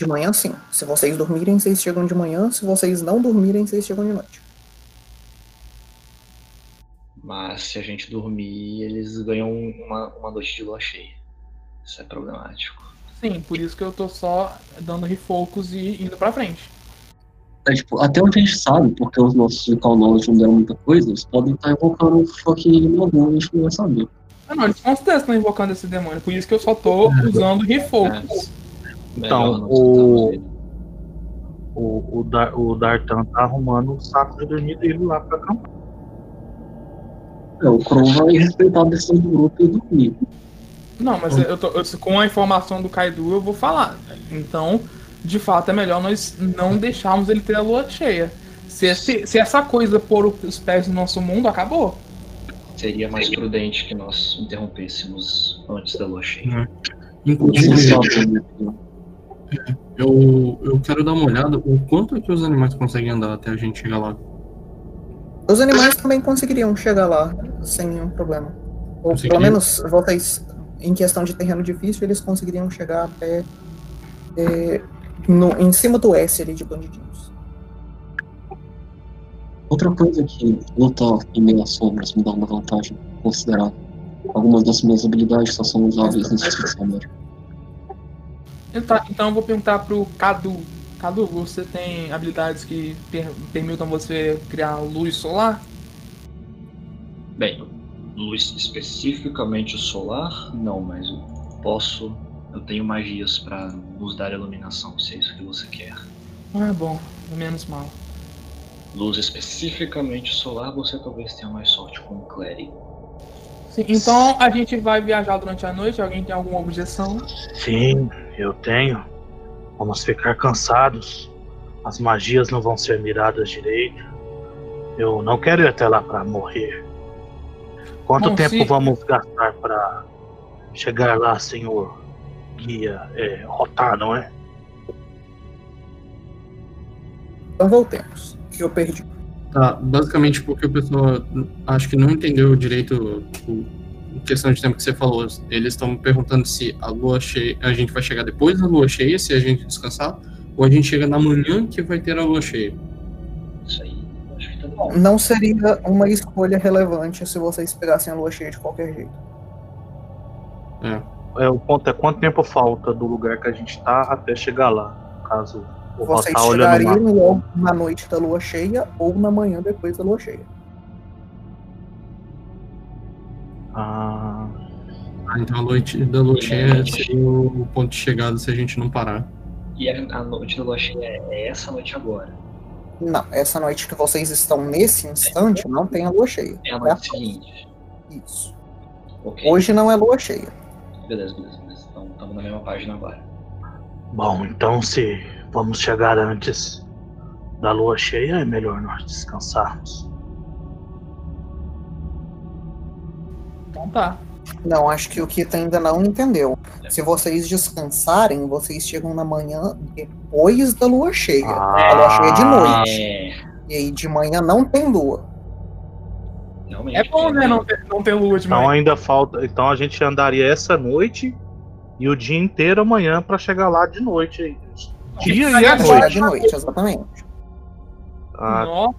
Speaker 1: De manhã, sim. Se vocês dormirem, vocês chegam de manhã. Se vocês não dormirem, vocês chegam de noite.
Speaker 2: Mas se a gente dormir, eles ganham uma, uma noite de lua cheia. Isso é problemático.
Speaker 4: Sim, por isso que eu tô só dando refocos e indo pra frente.
Speaker 3: É, tipo, até onde a gente sabe, porque os nossos Recall Knowledge não deram muita coisa, eles podem estar invocando o choque no algum, a gente não vai saber.
Speaker 4: Ah, não, eles com certeza estão invocando esse demônio, por isso que eu só tô usando refocos.
Speaker 5: Então, o-. O, o, Dar, o Dartan tá arrumando o saco de dormir dele lá pra acampar.
Speaker 3: É, o Crow vai respeitar a decisão do grupo e dormir.
Speaker 4: Não, mas eu tô, eu- com a informação do Kaido eu vou falar. Então, de fato, é melhor nós não deixarmos ele ter a lua cheia. Se, esse- se essa coisa pôr os pés no nosso mundo, acabou.
Speaker 2: Seria mais prudente que nós interrompêssemos antes da lua cheia.
Speaker 6: Inclusive,
Speaker 3: sabe, né?
Speaker 6: Eu, eu quero dar uma olhada o quanto é que os animais conseguem andar até a gente chegar lá.
Speaker 1: Os animais também conseguiriam chegar lá sem nenhum problema. Ou pelo menos vocês, em questão de terreno difícil, eles conseguiriam chegar até é, no, em cima do S ali de bandidinhos.
Speaker 3: Outra coisa que lutar em meio às sombras me dá uma vantagem considerável. Algumas das minhas habilidades só são usáveis nesse tipo cenário.
Speaker 4: Então, então eu vou perguntar pro Cadu. Cadu, você tem habilidades que per- permitam você criar luz solar?
Speaker 2: Bem, luz especificamente solar, não, mas eu posso. Eu tenho magias para nos dar iluminação, se é isso que você quer.
Speaker 4: Ah, bom, menos mal.
Speaker 2: Luz especificamente solar, você talvez tenha mais sorte com o clérigo.
Speaker 4: Sim, então a gente vai viajar durante a noite. Alguém tem alguma objeção?
Speaker 5: Sim, eu tenho. Vamos ficar cansados. As magias não vão ser miradas direito. Eu não quero ir até lá pra morrer. Quanto
Speaker 4: Bom,
Speaker 5: tempo
Speaker 4: se-
Speaker 5: vamos gastar pra chegar lá, senhor guia? É, rotar, não é?
Speaker 1: Então voltemos, que eu perdi.
Speaker 6: Tá, basicamente porque o pessoal acho que não entendeu direito o, questão de tempo que você falou. Eles estão perguntando se a lua cheia, a gente vai chegar depois da lua cheia, se a gente descansar, ou a gente chega na manhã que vai ter a lua cheia.
Speaker 2: Isso aí, acho que tá bom.
Speaker 1: Não seria uma escolha relevante se vocês pegassem a lua cheia de qualquer jeito.
Speaker 5: É, o ponto é quanto tempo falta do lugar que a gente tá até chegar lá. Caso o
Speaker 1: Vocês chegariam logo na noite da lua cheia ou na manhã depois da lua cheia.
Speaker 5: Ah,
Speaker 6: Ah, Então a noite da lua cheia seria o ponto de chegada se a gente não parar.
Speaker 2: E a, noite da lua cheia é, é essa noite agora.
Speaker 1: Não, essa noite que vocês estão nesse instante não tem a lua cheia.
Speaker 2: É a
Speaker 1: É a
Speaker 2: noite seguinte.
Speaker 1: Isso.
Speaker 2: Ok.
Speaker 1: Hoje não é lua cheia.
Speaker 2: Beleza, beleza, beleza. Então estamos na mesma página agora.
Speaker 5: Bom, então se vamos chegar antes da lua cheia, é melhor nós descansarmos.
Speaker 4: Então tá.
Speaker 1: Não, acho que o Kita ainda não entendeu. Se vocês descansarem, vocês chegam na manhã depois da lua cheia. a lua cheia é de noite.
Speaker 2: É.
Speaker 1: E aí de manhã não tem lua.
Speaker 2: Realmente.
Speaker 4: É bom, né? Não ter, não ter lua de
Speaker 5: Então
Speaker 4: manhã.
Speaker 5: ainda falta. Então a gente andaria essa noite e o dia inteiro amanhã pra chegar lá de noite aí. Dia e a
Speaker 4: Noite.
Speaker 1: De noite, exatamente.
Speaker 5: Ah,
Speaker 4: Nossa,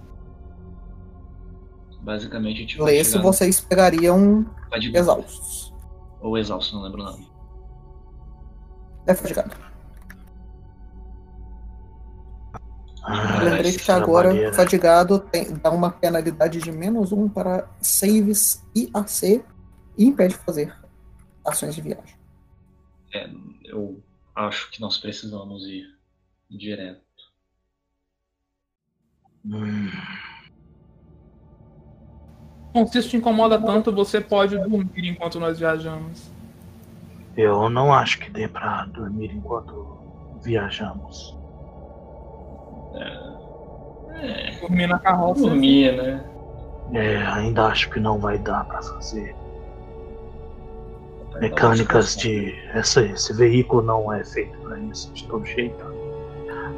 Speaker 2: Basicamente a gente vai
Speaker 1: Lê se vocês pegariam
Speaker 2: fadigado.
Speaker 1: exaustos.
Speaker 2: Ou exausto, não lembro o nome.
Speaker 1: É fatigado.
Speaker 5: ah,
Speaker 1: Lembrei que agora fatigado tem, dá uma penalidade de menos um para saves IAC e impede de fazer ações de viagem.
Speaker 2: É, eu acho que nós precisamos ir direto.
Speaker 5: Hum,
Speaker 4: bom, se isso te incomoda tanto, você pode dormir enquanto nós viajamos.
Speaker 5: eu não acho que dê pra dormir enquanto viajamos.
Speaker 2: É,
Speaker 4: Dormir na carroça.
Speaker 2: dormir, né?
Speaker 5: É, ainda acho que não vai dar pra fazer. Mecânicas de. Essa, esse veículo não é feito pra isso, de todo jeito.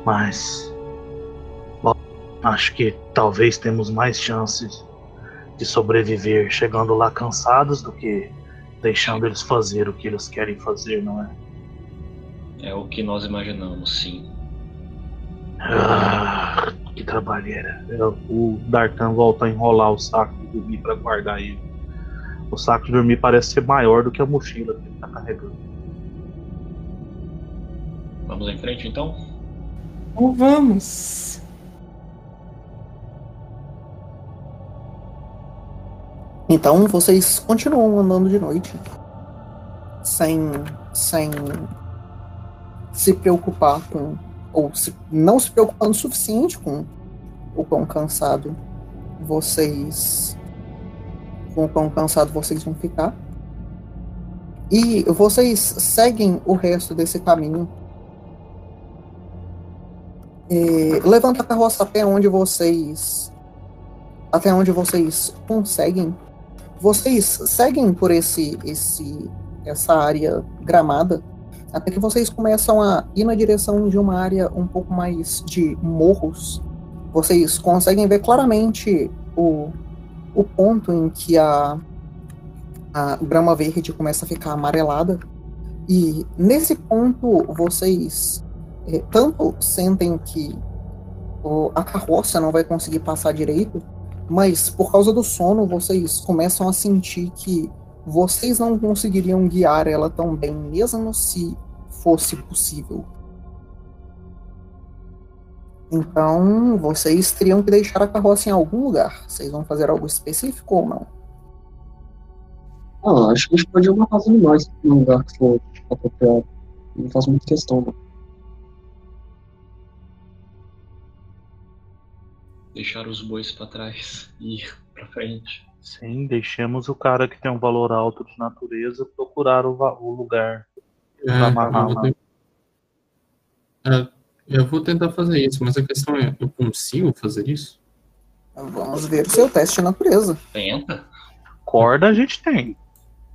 Speaker 5: Mas. bom, acho que talvez temos mais chances de sobreviver chegando lá cansados do que deixando eles fazer o que eles querem fazer, não é?
Speaker 2: É o que nós imaginamos, sim.
Speaker 5: Ah, que trabalheira. Eu- O Dartan volta a enrolar o saco de dormir pra guardar ele. O saco de dormir parece ser maior do que a mochila que ele tá carregando.
Speaker 2: Vamos em frente então?
Speaker 4: Então vamos.
Speaker 1: Então vocês continuam andando de noite. Sem. sem se preocupar com. Ou se, não se preocupando o suficiente com o quão cansado vocês. Com o quão cansado vocês vão ficar. E vocês seguem o resto desse caminho. E levanta a carroça até onde vocês. Até onde vocês conseguem vocês seguem por esse, esse, essa área gramada até que vocês começam a ir na direção de uma área um pouco mais de morros. Vocês conseguem ver claramente o, o ponto em que a, a grama verde começa a ficar amarelada. E nesse ponto vocês eh, tanto sentem que o- a carroça não vai conseguir passar direito, mas por causa do sono, vocês começam a sentir que vocês não conseguiriam guiar ela tão bem, mesmo se fosse possível. Então, vocês teriam que deixar a carroça em algum lugar. Vocês vão fazer algo específico ou não?
Speaker 3: Ah, acho que a gente pode ir uma casa animais num lugar que for apropriado. Não faz muita questão, não.
Speaker 2: Deixar os bois pra trás e ir pra frente.
Speaker 5: Sim, deixemos o cara que tem um valor alto de natureza procurar o, o lugar.
Speaker 6: É,
Speaker 5: Pra amarrar
Speaker 6: eu, É, eu vou tentar fazer isso, mas a questão é, eu consigo fazer isso?
Speaker 1: Vamos ver o seu teste de natureza.
Speaker 2: Tenta.
Speaker 5: Corda a gente tem.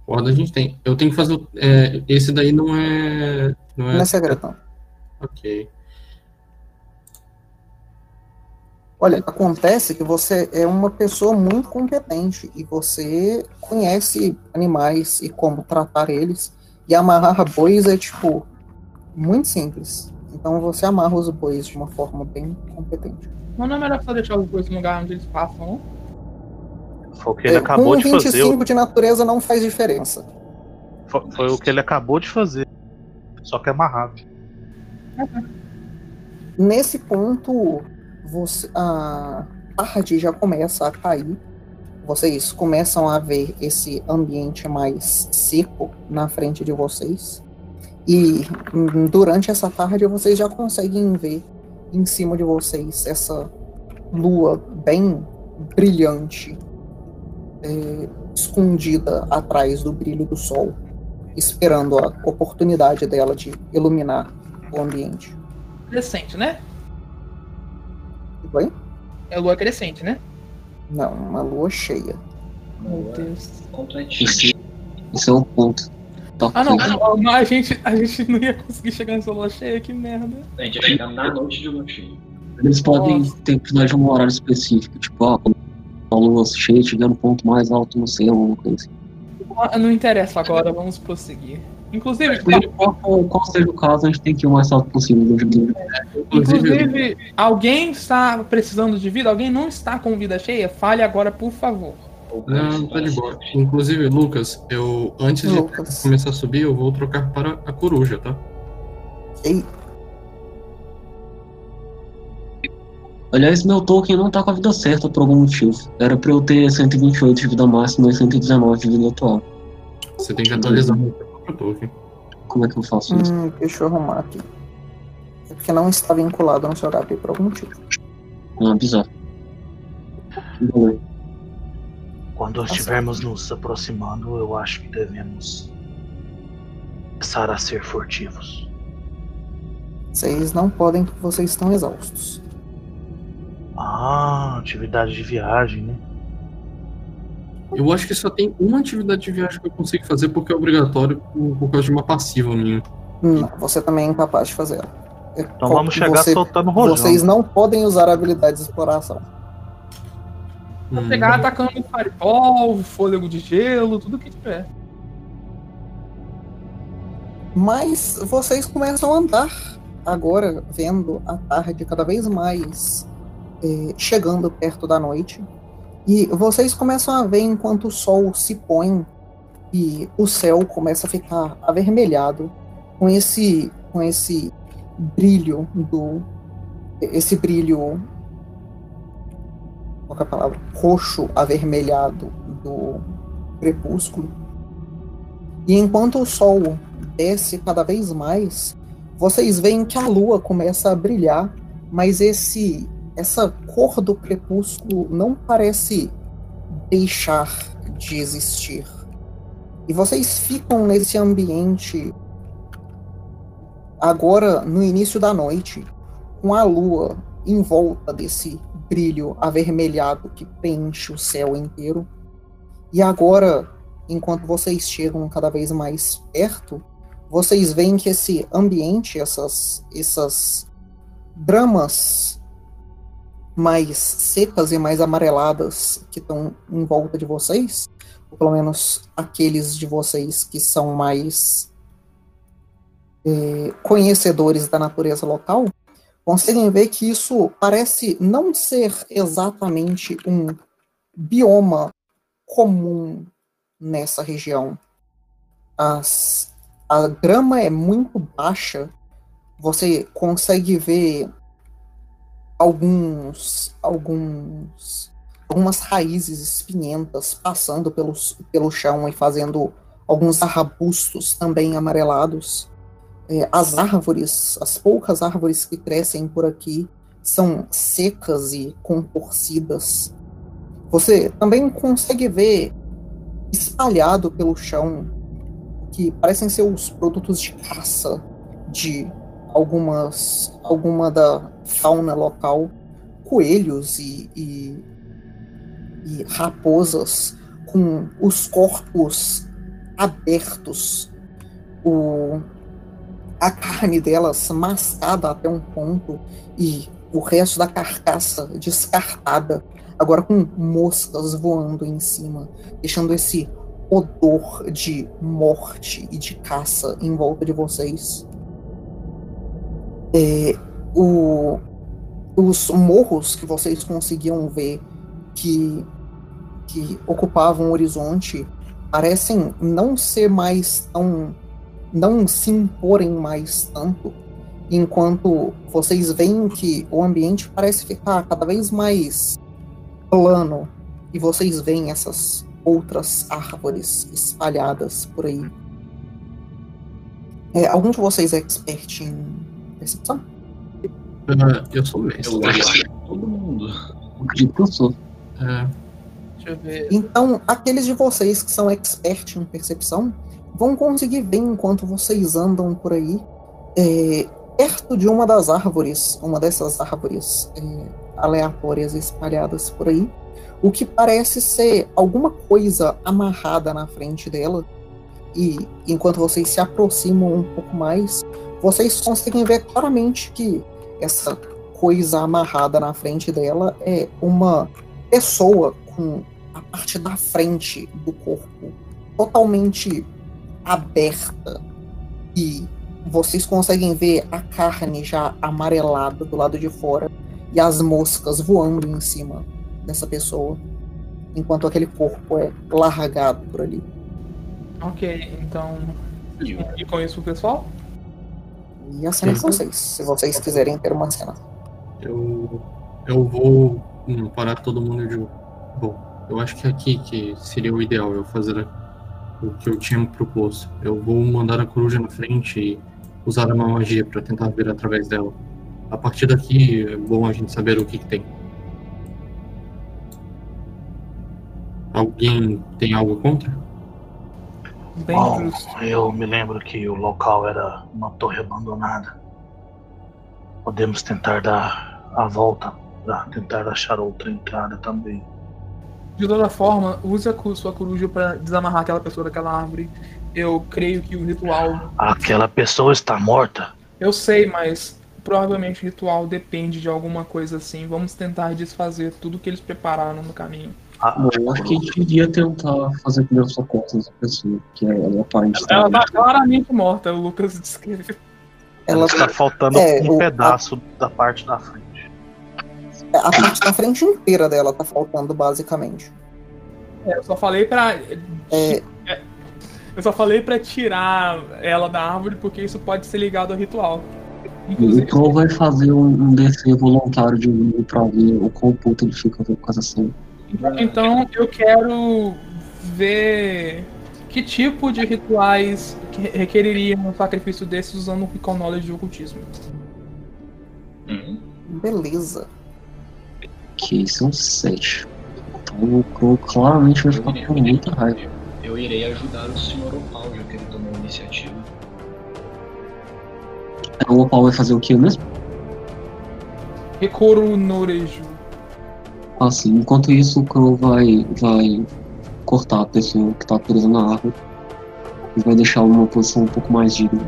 Speaker 6: Corda a gente tem. Eu tenho que fazer. o- é, esse daí não é. Não é.
Speaker 1: Não é segredo, não.
Speaker 6: Ok.
Speaker 1: Olha, acontece que você é uma pessoa muito competente e você conhece animais e como tratar eles. E amarrar bois é, tipo, muito simples. Então você amarra os bois de uma forma bem competente.
Speaker 4: Mas não é melhor só deixar os dois no lugar onde eles passam, não?
Speaker 5: Foi o que ele
Speaker 1: É,
Speaker 5: acabou de fazer.
Speaker 1: 25 de natureza não faz diferença.
Speaker 5: Foi, foi o que ele acabou de fazer. Só que é amarrado.
Speaker 1: Nesse ponto, você, a tarde já começa a cair. Vocês começam a ver esse ambiente mais seco na frente de vocês. E hum, durante essa tarde vocês já conseguem ver em cima de vocês essa lua bem brilhante, é, escondida atrás do brilho do sol, esperando a oportunidade dela de iluminar o ambiente.
Speaker 4: Crescente, né?
Speaker 1: Oi?
Speaker 4: É lua crescente, né?
Speaker 1: Não, uma lua cheia.
Speaker 4: Meu Deus.
Speaker 3: Esse é o ponto.
Speaker 4: Ah, não, não, não, a, gente, a gente não ia conseguir chegar nessa lua cheia, que merda.
Speaker 2: A gente ia chegar na noite de lua cheia.
Speaker 3: Eles podem
Speaker 4: Nossa.
Speaker 3: ter que precisar de um horário específico, tipo, ah, quando a lua cheia estiver no ponto mais alto no céu, alguma coisa assim.
Speaker 4: Ah, Não interessa agora, vamos prosseguir. Inclusive,
Speaker 3: importa qual seja o caso, a gente tem que ir o mais alto possível. né?
Speaker 6: Inclusive,
Speaker 4: inclusive, alguém está precisando de vida? Alguém não está com vida cheia? Fale agora, por favor.
Speaker 6: Não, tá de boa. Inclusive, Lucas, eu antes de
Speaker 1: Lucas.
Speaker 6: começar a subir, eu vou trocar para a coruja, tá?
Speaker 1: Ei,
Speaker 3: Aliás, meu token não tá com a vida certa por algum motivo. Era pra eu ter 128 de vida máxima e 119 de vida atual.
Speaker 6: Você tem que atualizar seu próprio token.
Speaker 3: Como é que eu faço isso?
Speaker 1: hum, deixa eu arrumar aqui. É porque não está vinculado no seu HP por algum motivo.
Speaker 3: Ah, bizarro. Beleza.
Speaker 5: Quando estivermos nos aproximando, eu acho que devemos começar a ser furtivos.
Speaker 1: Vocês não podem porque vocês estão exaustos.
Speaker 5: Ah, atividade de viagem, né?
Speaker 6: Eu acho que só tem uma atividade de viagem que eu consigo fazer porque é obrigatório por, por causa de uma passiva minha.
Speaker 1: Não, você também é incapaz de fazer.
Speaker 5: Então vamos chegar
Speaker 1: você-
Speaker 5: soltando rojão.
Speaker 1: Vocês não podem usar a habilidade de exploração.
Speaker 4: Vou
Speaker 6: Hum,
Speaker 4: pegar atacando fireball, fôlego de gelo, tudo que tiver.
Speaker 1: Mas vocês começam a andar agora, vendo a tarde cada vez mais eh, chegando perto da noite. E vocês começam a ver enquanto o sol se põe e o céu começa a ficar avermelhado com esse com esse brilho do esse brilho qual é a palavra roxo avermelhado do crepúsculo. E enquanto o sol desce cada vez mais, vocês veem que a lua começa a brilhar, mas esse essa cor do crepúsculo não parece deixar de existir. E vocês ficam nesse ambiente agora no início da noite, com a lua em volta desse brilho avermelhado que preenche o céu inteiro. E agora, enquanto vocês chegam cada vez mais perto, vocês veem que esse ambiente, essas, essas dramas mais secas e mais amareladas que estão em volta de vocês, ou pelo menos aqueles de vocês que são mais eh, conhecedores da natureza local, conseguem ver que isso parece não ser exatamente um bioma comum nessa região. As, a grama é muito baixa, você consegue ver alguns, alguns, algumas raízes espinhentas passando pelos, pelo chão e fazendo alguns arbustos também amarelados. É, as árvores, as poucas árvores que crescem por aqui, são secas e contorcidas. Você também consegue ver espalhado pelo chão que parecem ser os produtos de caça de algumas alguma da fauna local, coelhos e, e, e raposas com os corpos abertos, o, a carne delas mascada até um ponto e o resto da carcaça descartada, agora com moscas voando em cima, deixando esse odor de morte e de caça em volta de vocês. É, o, os morros que vocês conseguiam ver que, que ocupavam o horizonte parecem não ser mais tão. não se imporem mais tanto, enquanto vocês veem que o ambiente parece ficar cada vez mais plano e vocês veem essas outras árvores espalhadas por aí. É, algum de vocês é expert em percepção?
Speaker 6: Ah, eu sou mestre.
Speaker 2: Eu acho que todo mundo.
Speaker 3: Acredito que eu sou.
Speaker 6: É,
Speaker 4: Deixa eu ver.
Speaker 1: Então, aqueles de vocês que são expert em percepção vão conseguir ver enquanto vocês andam por aí, é, perto de uma das árvores, uma dessas árvores é, aleatórias espalhadas por aí, o que parece ser alguma coisa amarrada na frente dela. E enquanto vocês se aproximam um pouco mais, vocês conseguem ver claramente que essa coisa amarrada na frente dela é uma pessoa com a parte da frente do corpo totalmente aberta e vocês conseguem ver a carne já amarelada do lado de fora e as moscas voando em cima dessa pessoa, enquanto aquele corpo é largado por ali.
Speaker 4: Ok, então. E com isso, pessoal?
Speaker 1: E a cena é de vocês, se vocês quiserem ter uma cena.
Speaker 6: eu, eu vou hum, parar todo mundo de. Bom, eu acho que é aqui que seria o ideal eu fazer a- o que eu tinha proposto. Eu vou mandar a coruja na frente e usar uma magia para tentar ver através dela. A partir daqui é bom a gente saber o que, que tem. Alguém tem algo contra?
Speaker 4: Bem
Speaker 5: Bom,
Speaker 4: justo.
Speaker 5: eu me lembro que o local era uma torre abandonada. Podemos tentar dar a volta, pra tentar achar outra entrada também.
Speaker 4: De toda forma, use a cu- sua coruja pra desamarrar aquela pessoa daquela árvore. Eu creio que o ritual.
Speaker 5: Aquela pessoa está morta.
Speaker 4: Eu sei, mas provavelmente o ritual depende de alguma coisa assim. Vamos tentar desfazer tudo que eles prepararam no caminho.
Speaker 5: A-
Speaker 3: Bom, eu acho que a gente devia tentar fazer primeiro socorro nessa pessoa, que é ela aparente estar
Speaker 4: Ela tá claramente morta, o Lucas descreveu.
Speaker 1: Ela
Speaker 5: Está faltando
Speaker 1: É,
Speaker 5: um
Speaker 1: o-
Speaker 5: pedaço da parte da frente.
Speaker 1: a parte da frente inteira dela tá faltando basicamente.
Speaker 4: É, eu só falei pra.
Speaker 1: É,
Speaker 4: Eu só falei pra tirar ela da árvore porque isso pode ser ligado ao ritual. Inclusive,
Speaker 3: Crow vai fazer um, um DC voluntário de um pra ver o quão puto ele fica com essa cena.
Speaker 4: Então eu quero ver que tipo de rituais que requeririam um sacrifício desses usando o Recall Knowledge de ocultismo.
Speaker 2: Hum,
Speaker 1: beleza.
Speaker 3: Que são sete. Então o Crow claramente vai ficar com muita raiva.
Speaker 2: eu irei ajudar o Sr. Opal, já que ele tomou a iniciativa.
Speaker 3: O Opal vai fazer o que mesmo?
Speaker 4: Recoro Norejo.
Speaker 3: Assim, enquanto isso o Crow vai, vai cortar a pessoa que tá presa na árvore e vai deixar uma posição um pouco mais digna.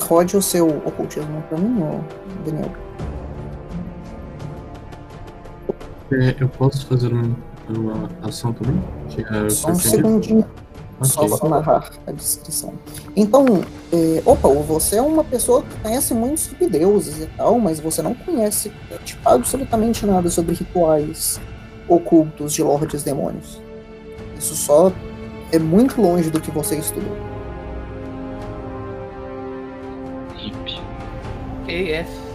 Speaker 1: Rode o seu ocultismo pra mim, Daniel.
Speaker 6: É, eu posso fazer uma, uma ação também? Que é
Speaker 1: Só um
Speaker 6: pretendido?
Speaker 1: Segundinho, só pra narrar a descrição. Então, é, opa, você é uma pessoa que conhece muito sobre deuses e tal, mas você não conhece tipo, absolutamente nada sobre rituais ocultos de lordes demônios. Isso só é muito longe do que você estudou.
Speaker 2: Hip.
Speaker 4: AF.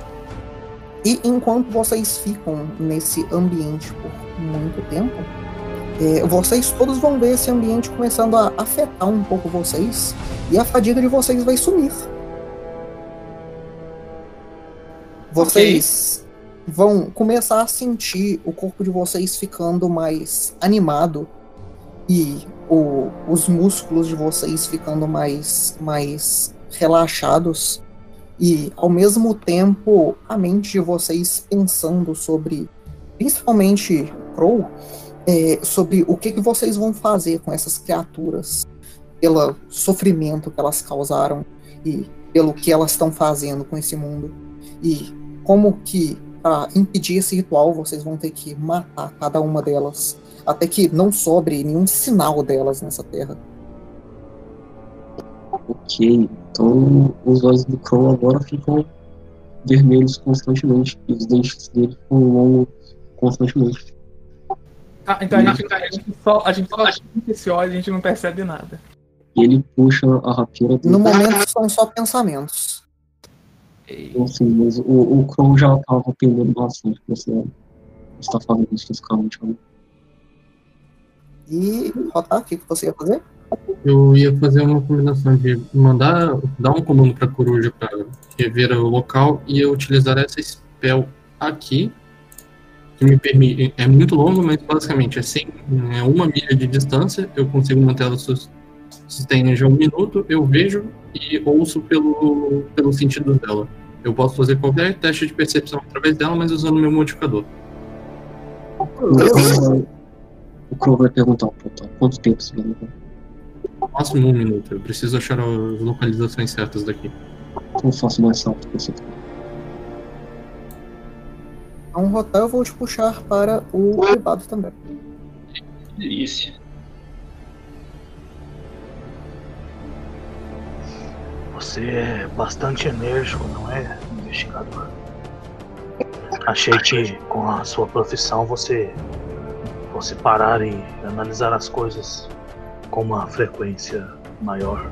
Speaker 1: E enquanto vocês ficam nesse ambiente por muito tempo, é, vocês todos vão ver esse ambiente começando a afetar um pouco vocês e a fadiga de vocês vai sumir. Vocês vão começar a sentir o corpo de vocês ficando mais animado e o- os músculos de vocês ficando mais, mais relaxados e ao mesmo tempo a mente de vocês pensando sobre, principalmente Crow, é, sobre o que, que vocês vão fazer com essas criaturas, pelo sofrimento que elas causaram e pelo que elas estão fazendo com esse mundo e como que para impedir esse ritual vocês vão ter que matar cada uma delas até que não sobre nenhum sinal delas nessa terra.
Speaker 3: Ok, então os olhos do Crow agora ficam vermelhos constantemente e os dentes dele ficam longos constantemente.
Speaker 4: Tá, então a gente, a gente só, a gente só esse óleo e a gente não percebe nada.
Speaker 3: E ele puxa a rapieira dele.
Speaker 1: No momento são só pensamentos.
Speaker 3: Então, assim, mas o, o Crow já tava pendendo bastante pra você estar fazendo isso fisicamente. Né?
Speaker 1: E Rotar, o que, que você ia fazer?
Speaker 6: Eu ia fazer uma combinação de mandar, dar um comando pra coruja pra rever o local e eu utilizar essa spell aqui, me permite. É muito longo, mas basicamente é, 100, é uma milha de distância, eu consigo manter ela sus- sustenta já um minuto, eu vejo e ouço pelo, pelo sentido dela. Eu posso fazer qualquer teste de percepção através dela, mas usando meu modificador.
Speaker 3: O Crow vai perguntar ao Proton quanto tempo você vai levar.
Speaker 6: Máximo um minuto. Eu preciso achar as localizações certas daqui.
Speaker 3: Então faço mais alto que você.
Speaker 1: Então, Rotar, eu vou te puxar para o privado também.
Speaker 2: Que delícia.
Speaker 5: Você é bastante enérgico, não é, investigador? Achei que com a sua profissão você fosse parar e analisar as coisas com uma frequência maior.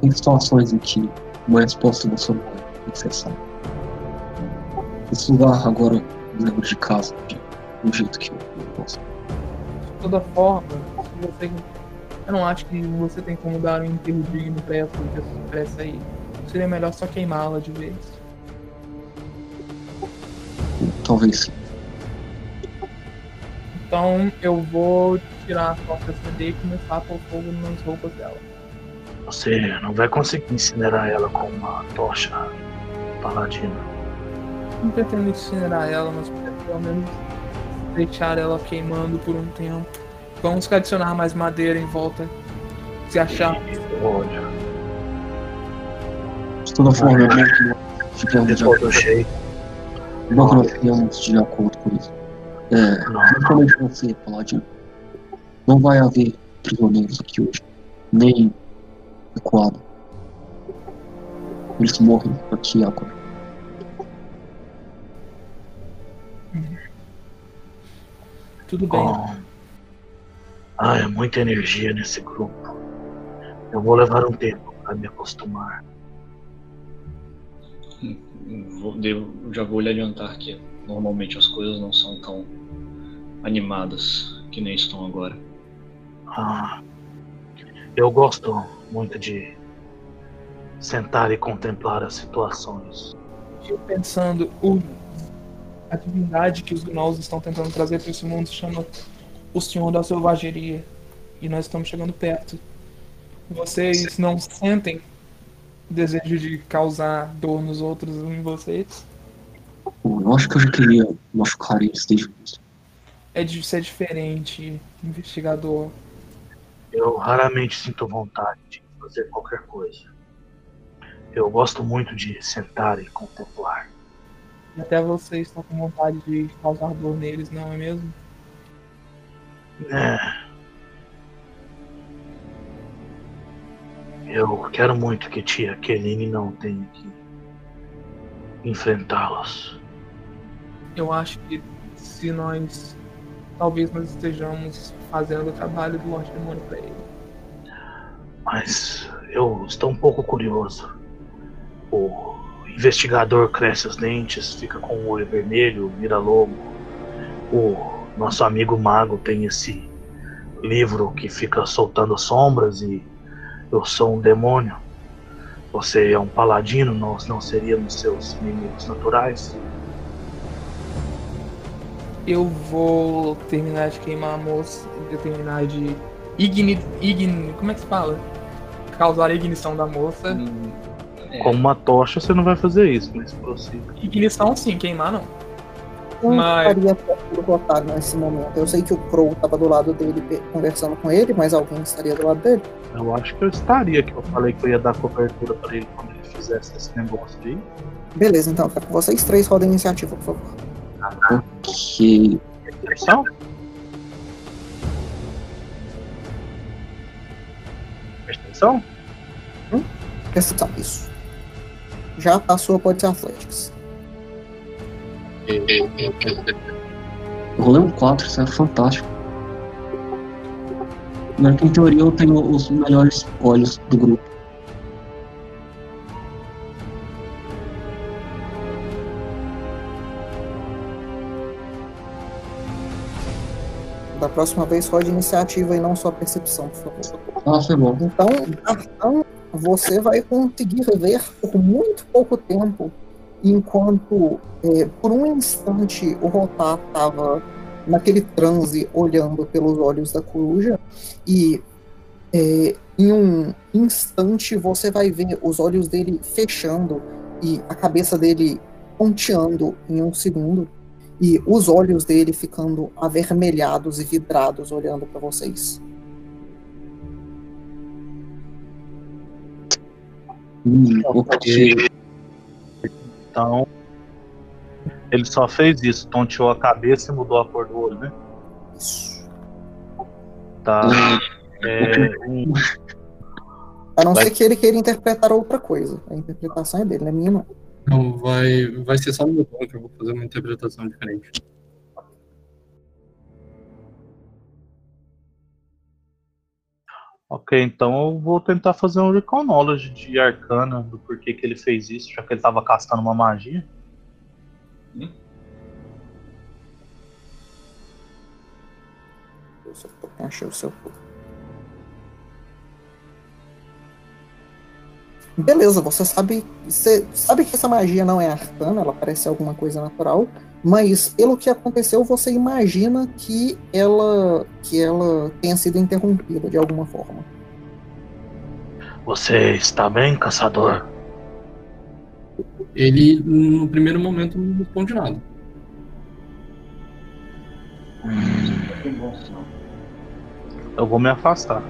Speaker 3: Tem situações em que uma resposta não não é necessária. Lugar agora me lembra de casa, de um jeito que eu não posso.
Speaker 4: De toda forma, você, eu não acho que você tem como dar um enterro digno pra essa, pra essa aí. Seria melhor só queimá-la de vez.
Speaker 3: Talvez sim.
Speaker 4: Então eu vou tirar a toca CD e começar a pôr fogo nas roupas dela.
Speaker 5: Você não vai conseguir incinerar ela com uma tocha paladina.
Speaker 4: Não pretendo incinerar ela, mas pelo menos deixar ela queimando por um tempo. Vamos adicionar mais madeira em volta. Se achar.
Speaker 5: Olha,
Speaker 3: De toda forma, que ficamos de acordo,
Speaker 5: cheio.
Speaker 3: bom que nós ficamos de acordo com isso. É,
Speaker 5: Não,
Speaker 3: principalmente você, Paladino. Não vai haver prisioneiros aqui hoje. Nem ecoado. Eles morrem aqui agora.
Speaker 4: Tudo bem.
Speaker 5: com. Ah, é muita energia nesse grupo. Eu vou levar um tempo para me acostumar.
Speaker 2: Vou- devo- já vou lhe adiantar que normalmente as coisas não são tão animadas que nem estão agora.
Speaker 5: Ah, eu gosto muito de sentar e contemplar as situações.
Speaker 4: Eu pensando, o, a divindade que os gnolls estão tentando trazer para esse mundo se chama o Senhor da Selvageria. E nós estamos chegando perto. Vocês não sentem desejo de causar dor nos outros em vocês?
Speaker 3: Eu acho que eu já queria machucar eles desde o início.
Speaker 4: É de ser diferente, investigador.
Speaker 5: Eu raramente sinto vontade de fazer qualquer coisa. Eu gosto muito de sentar e contemplar.
Speaker 4: E até vocês estão com vontade de causar dor neles, não é mesmo?
Speaker 5: É. Eu quero muito que tia Keline não tenha que enfrentá-los.
Speaker 4: Eu acho que se nós. Talvez nós estejamos fazendo o trabalho do Lorde Demônio pra ele.
Speaker 5: Mas eu estou um pouco curioso. O investigador cresce os dentes, fica com o olho vermelho, vira lobo. O nosso amigo mago tem esse livro que fica soltando sombras e eu sou um demônio. Você é um paladino, nós não seríamos seus inimigos naturais.
Speaker 4: Eu vou terminar de queimar a moça, eu terminar de igni, igni, como é que se fala? Causar a ignição da moça.
Speaker 2: Hum, é,
Speaker 5: Com uma tocha você não vai fazer isso, mas prossiga.
Speaker 4: Ignição sim, queimar não.
Speaker 1: Eu
Speaker 4: Mas-
Speaker 1: estaria do Rotar nesse momento. Eu sei que o Crow estava do lado dele conversando com ele, mas alguém estaria do lado dele.
Speaker 5: Eu acho que eu estaria, que eu falei que eu ia dar cobertura pra ele quando ele fizesse esse negócio aí.
Speaker 1: Beleza, então, que vocês três rodem a iniciativa, por favor.
Speaker 3: Que
Speaker 5: Percepção? Percepção?
Speaker 1: Percepção, isso. Já passou, pode ser Athletics.
Speaker 3: eu rolei um 4, isso é fantástico. Que em teoria eu tenho os melhores olhos do grupo.
Speaker 1: Da próxima vez, rode iniciativa e não só percepção, por favor.
Speaker 3: Ah, foi bom.
Speaker 1: Então, Artan, você vai conseguir ver por muito pouco tempo, enquanto é, por um instante o Rotar estava naquele transe olhando pelos olhos da coruja e é, em um instante você vai ver os olhos dele fechando e a cabeça dele ponteando em um segundo e os olhos dele ficando avermelhados e vidrados olhando para vocês.
Speaker 3: Hum, ok.
Speaker 5: Então, ele só fez isso, tonteou a cabeça e mudou a cor do olho, né? Tá. É, um-
Speaker 1: A não
Speaker 5: Vai-
Speaker 1: ser que ele queira interpretar outra coisa. A interpretação é dele, não é minha não.
Speaker 6: Então vai, vai ser só no meu tom que eu vou fazer uma interpretação diferente.
Speaker 5: Ok, então eu vou tentar fazer um recall knowledge de arcana do porquê que ele fez isso, já que ele tava castando uma magia.
Speaker 1: Eu só tô- achei o seu. Beleza, você sabe, você sabe que essa magia não é arcana, ela parece alguma coisa natural, mas pelo que aconteceu, você imagina que ela que ela tenha sido interrompida de alguma forma.
Speaker 5: Você está bem, caçador?
Speaker 6: Ele, no primeiro momento, não responde nada.
Speaker 2: Sinal.
Speaker 5: Eu vou me afastar.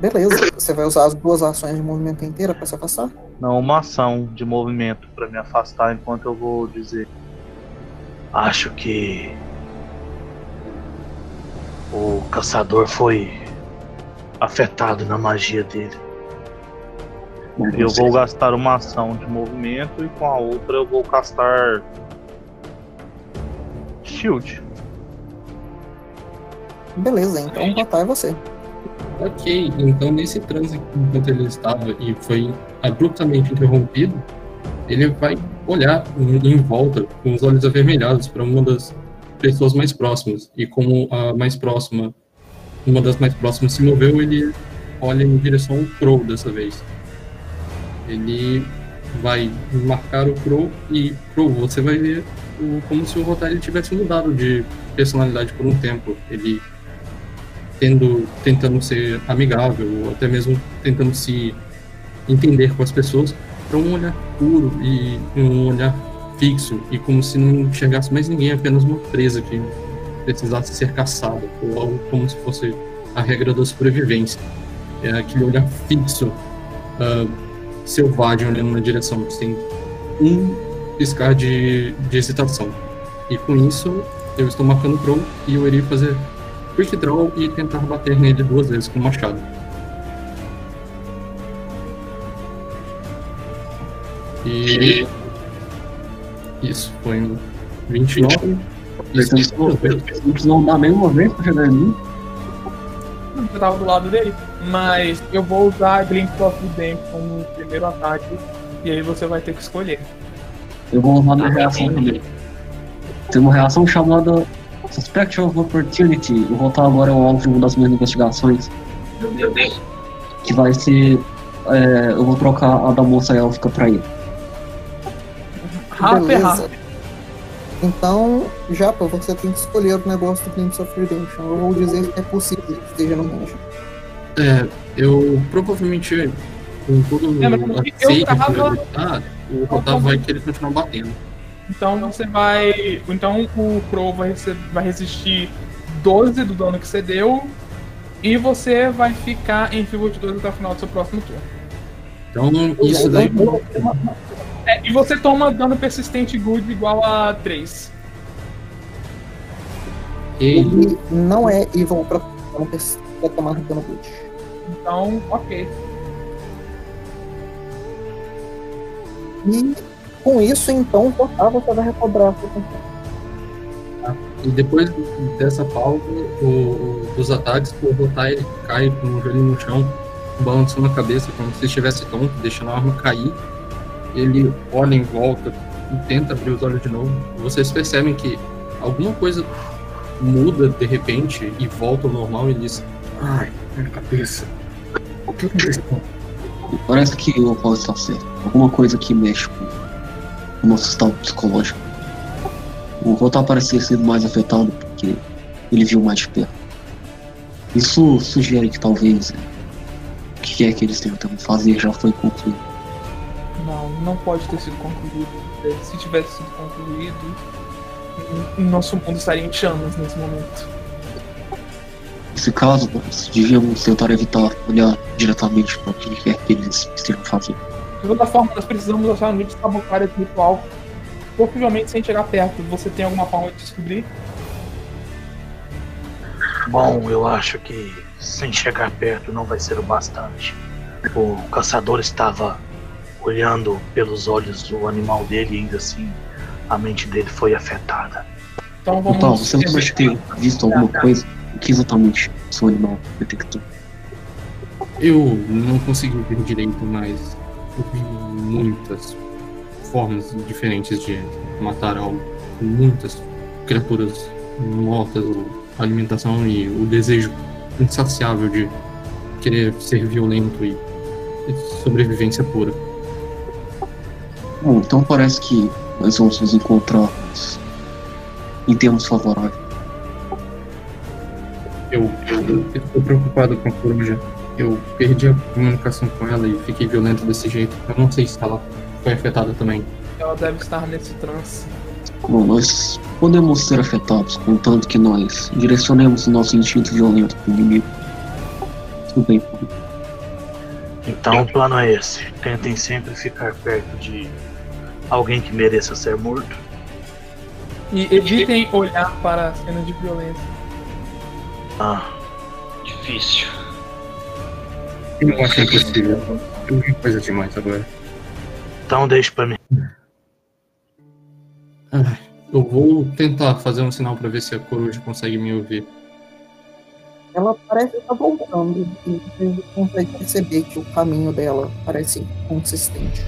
Speaker 1: Beleza, você vai usar as duas ações de movimento inteira para se afastar?
Speaker 5: Não, uma ação de movimento para me afastar enquanto eu vou dizer. Acho que o caçador foi afetado na magia dele. Eu vou gastar uma ação de movimento e com a outra eu vou castar Shield.
Speaker 1: Beleza, então Rotar é você.
Speaker 6: Ok, então nesse transe enquanto ele estava e foi abruptamente interrompido, ele vai olhar em, em volta com os olhos avermelhados para uma das pessoas mais próximas. E como a mais próxima, uma das mais próximas se moveu, ele olha em direção ao Crow dessa vez. Ele vai marcar o Crow e Crow, você vai ver o- como se o Rotário tivesse mudado de personalidade por um tempo. Ele tendo, tentando ser amigável, ou até mesmo tentando se entender com as pessoas, para um olhar puro e um olhar fixo, e como se não enxergasse mais ninguém, apenas uma presa que precisasse ser caçada, ou algo como se fosse a regra da sobrevivência. É aquele olhar fixo, ah, selvagem, olhando na direção, sem um piscar de, de hesitação. E com isso, eu estou marcando o e eu irei fazer quick draw e tentar bater nele duas vezes com o machado. E. Isso, foi um 29.
Speaker 3: Isso, isso, não dar nem uma vez pra chegar em mim.
Speaker 4: Eu tava do lado dele, mas eu vou usar Glimpse of Redemption no primeiro ataque, e aí você vai ter que escolher.
Speaker 3: Eu vou usar minha reação também. Tem uma reação chamada Suspect of Opportunity. Eu vou estar agora ao alvo de uma das minhas investigações. Que vai ser. é, eu vou trocar a da moça élfica pra ele.
Speaker 4: Rápido, é
Speaker 1: Beleza.
Speaker 4: rápido.
Speaker 1: Então, Japa, você tem que escolher o negócio do Glimpse of Redemption. Eu vou dizer que é possível que esteja no range.
Speaker 6: É, eu provavelmente, com todo
Speaker 4: É,
Speaker 6: aceito
Speaker 4: tava-
Speaker 6: o Rotar vai querer continuar batendo.
Speaker 4: Então você vai. Então o Crow vai, vai resistir 12 do dano que você deu. E você vai ficar em Fever 2 até o final do seu próximo turno.
Speaker 6: Então, isso daí.
Speaker 4: É, e você toma dano persistente good igual a 3.
Speaker 6: Ele,
Speaker 1: não é evil pra, precisa tomar dano good.
Speaker 4: Então, ok.
Speaker 1: E com isso, então, Rotar, você vai recobrar a sua confiança.
Speaker 6: e depois dessa pausa, o, o- dos ataques, o Rotar ele cai com o joelho no chão, balançando a cabeça como se estivesse tonto, deixando a arma cair. Ele olha em volta e tenta abrir os olhos de novo. Vocês percebem que alguma coisa muda de repente e volta ao normal e diz: Ai, minha cabeça. O que aconteceu?
Speaker 3: Parece que o Paulo está certo. Alguma coisa que mexe com o nosso estado psicológico. O tá parecia ser mais afetado porque ele viu mais de perto. Isso sugere que talvez é, o que quer que eles tentam fazer já foi concluído.
Speaker 4: Não, pode ter sido concluído. Se tivesse sido concluído, nosso mundo estaria em chamas nesse momento.
Speaker 3: Nesse caso, nós devíamos tentar evitar olhar diretamente para o que quer que eles estejam fazendo.
Speaker 4: De toda forma, nós precisamos achar um jeito de sabotar esse ritual. Possivelmente sem chegar perto. Você tem alguma forma de descobrir?
Speaker 5: Bom, eu acho que sem chegar perto não vai ser o bastante. O caçador estava olhando pelos olhos do animal dele e ainda assim a mente dele foi afetada.
Speaker 4: Então vamos.
Speaker 3: Então, você lembra de ter visto alguma coisa? O que exatamente seu animal detectou?
Speaker 6: Eu não consegui ver direito, mas eu vi muitas formas diferentes de matar algo. Muitas criaturas mortas, alimentação e o desejo insaciável de querer ser violento e sobrevivência pura.
Speaker 3: Bom, então parece que nós vamos nos encontrar em termos favoráveis.
Speaker 6: Eu, eu estou preocupado com a coruja. Eu perdi a comunicação com ela e fiquei violento desse jeito. Eu não sei se ela foi afetada também.
Speaker 4: Ela deve estar nesse trance.
Speaker 3: Bom, nós podemos ser afetados, contanto que nós direcionemos o nosso instinto violento para o inimigo. Tudo bem.
Speaker 5: Então o plano é esse. Tentem sempre ficar perto de alguém que mereça ser morto.
Speaker 4: E evitem olhar para a cena de violência.
Speaker 5: Ah,
Speaker 2: Difícil.
Speaker 6: Eu não acho impossível. Eu vi coisa demais agora.
Speaker 5: então deixe pra mim.
Speaker 6: Ah, eu vou tentar fazer um sinal pra ver se a coruja consegue me ouvir.
Speaker 1: Ela parece estar voltando e você consegue perceber que o caminho dela parece consistente.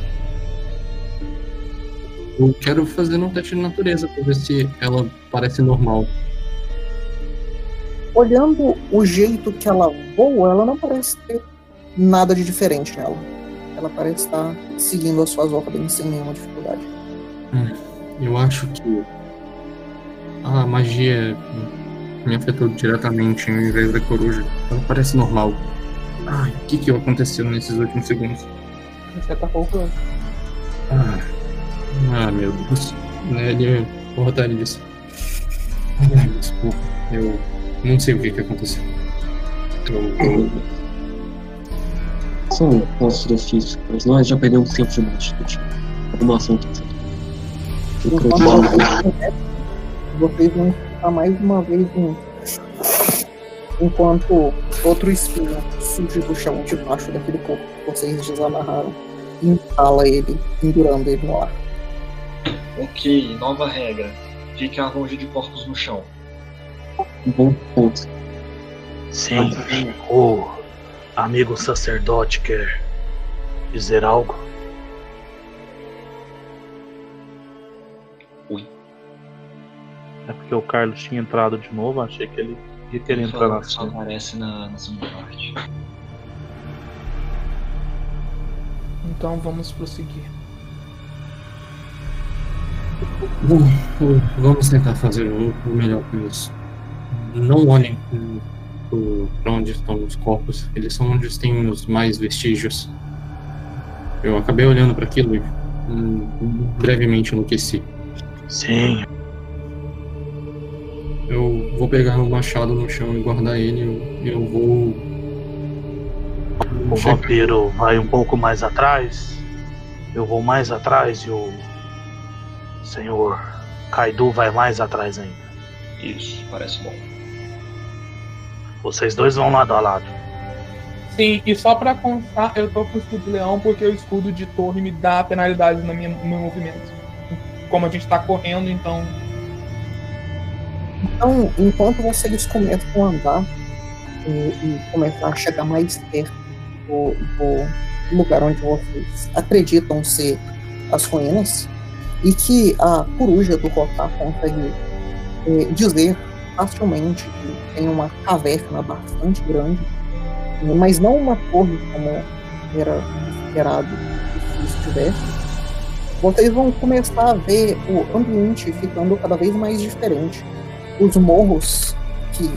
Speaker 6: Eu quero fazer um teste de natureza pra ver se ela parece normal.
Speaker 1: Olhando o jeito que ela voa, ela não parece ter nada de diferente nela. Ela parece estar seguindo as suas ordens sem nenhuma dificuldade.
Speaker 6: Eu acho que a magia me afetou diretamente ao invés da coruja. Ela parece normal. Ai, o que que aconteceu nesses últimos segundos?
Speaker 4: Você tá voltando.
Speaker 6: Ah, ah meu Deus. Ele, porra, tá disse. Ai, desculpa. Eu não sei o que que aconteceu. Eu, eu,
Speaker 3: São pontos difíceis, mas nós já perdemos tempo demais discutindo. Alguma ação que que-
Speaker 1: Vocês vão escutar mais uma vez um. Enquanto outro espinho surge do chão debaixo daquele corpo que vocês desamarraram e empala ele, pendurando ele no ar.
Speaker 2: Ok, nova regra. Fique longe de corpos no chão.
Speaker 3: Bom ponto.
Speaker 5: Sim, o amigo sacerdote quer dizer algo.
Speaker 7: É porque o Carlos tinha entrado de novo, achei que ele ia querer
Speaker 2: Ele
Speaker 7: entrar na
Speaker 2: que só aparece na, na segunda parte.
Speaker 4: Então vamos prosseguir.
Speaker 6: Bom, vamos tentar fazer o, melhor com isso. Não olhem para onde estão os corpos, eles são onde tem os mais vestígios. Eu acabei olhando para aquilo e hum, brevemente enlouqueci.
Speaker 5: Sim,
Speaker 6: Eu vou pegar o machado no chão e guardar ele. Eu, eu vou.
Speaker 5: o
Speaker 6: checar-
Speaker 5: vampiro vai um pouco mais atrás. Eu vou mais atrás e o senhor Kaidu vai mais atrás ainda.
Speaker 2: Isso, parece bom.
Speaker 5: Vocês dois vão lado a lado.
Speaker 4: Sim, e só pra constar, eu tô com o escudo de leão porque o escudo de torre me dá penalidade minha, no meu movimento. Como a gente tá correndo, então.
Speaker 1: Então, enquanto vocês começam a andar e, e começar a chegar mais perto do, do lugar onde vocês acreditam ser as ruínas, e que a coruja do Rotar consegue eh, dizer facilmente que tem uma caverna bastante grande, mas não uma torre como era esperado que estivesse. Vocês vão começar a ver o ambiente ficando cada vez mais diferente. Os morros que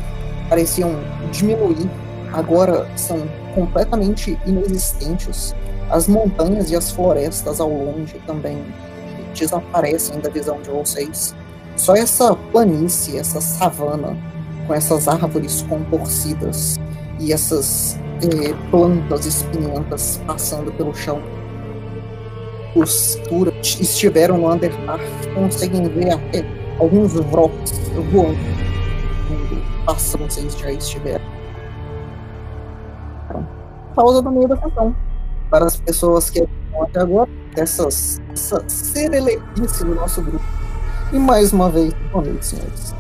Speaker 1: pareciam diminuir agora são completamente inexistentes. As montanhas e as florestas ao longe também desaparecem da visão de vocês. Só essa planície, essa savana, com essas árvores contorcidas e essas eh, plantas espinhentas passando pelo chão. Os que estiveram no Underdark conseguem ver até alguns Vroks voando. Passam, vocês já estiveram. Pausa do meio da sessão. Para as pessoas que estão até agora, essas, essa serelequice do nosso grupo. E mais uma vez, boa noite, senhores.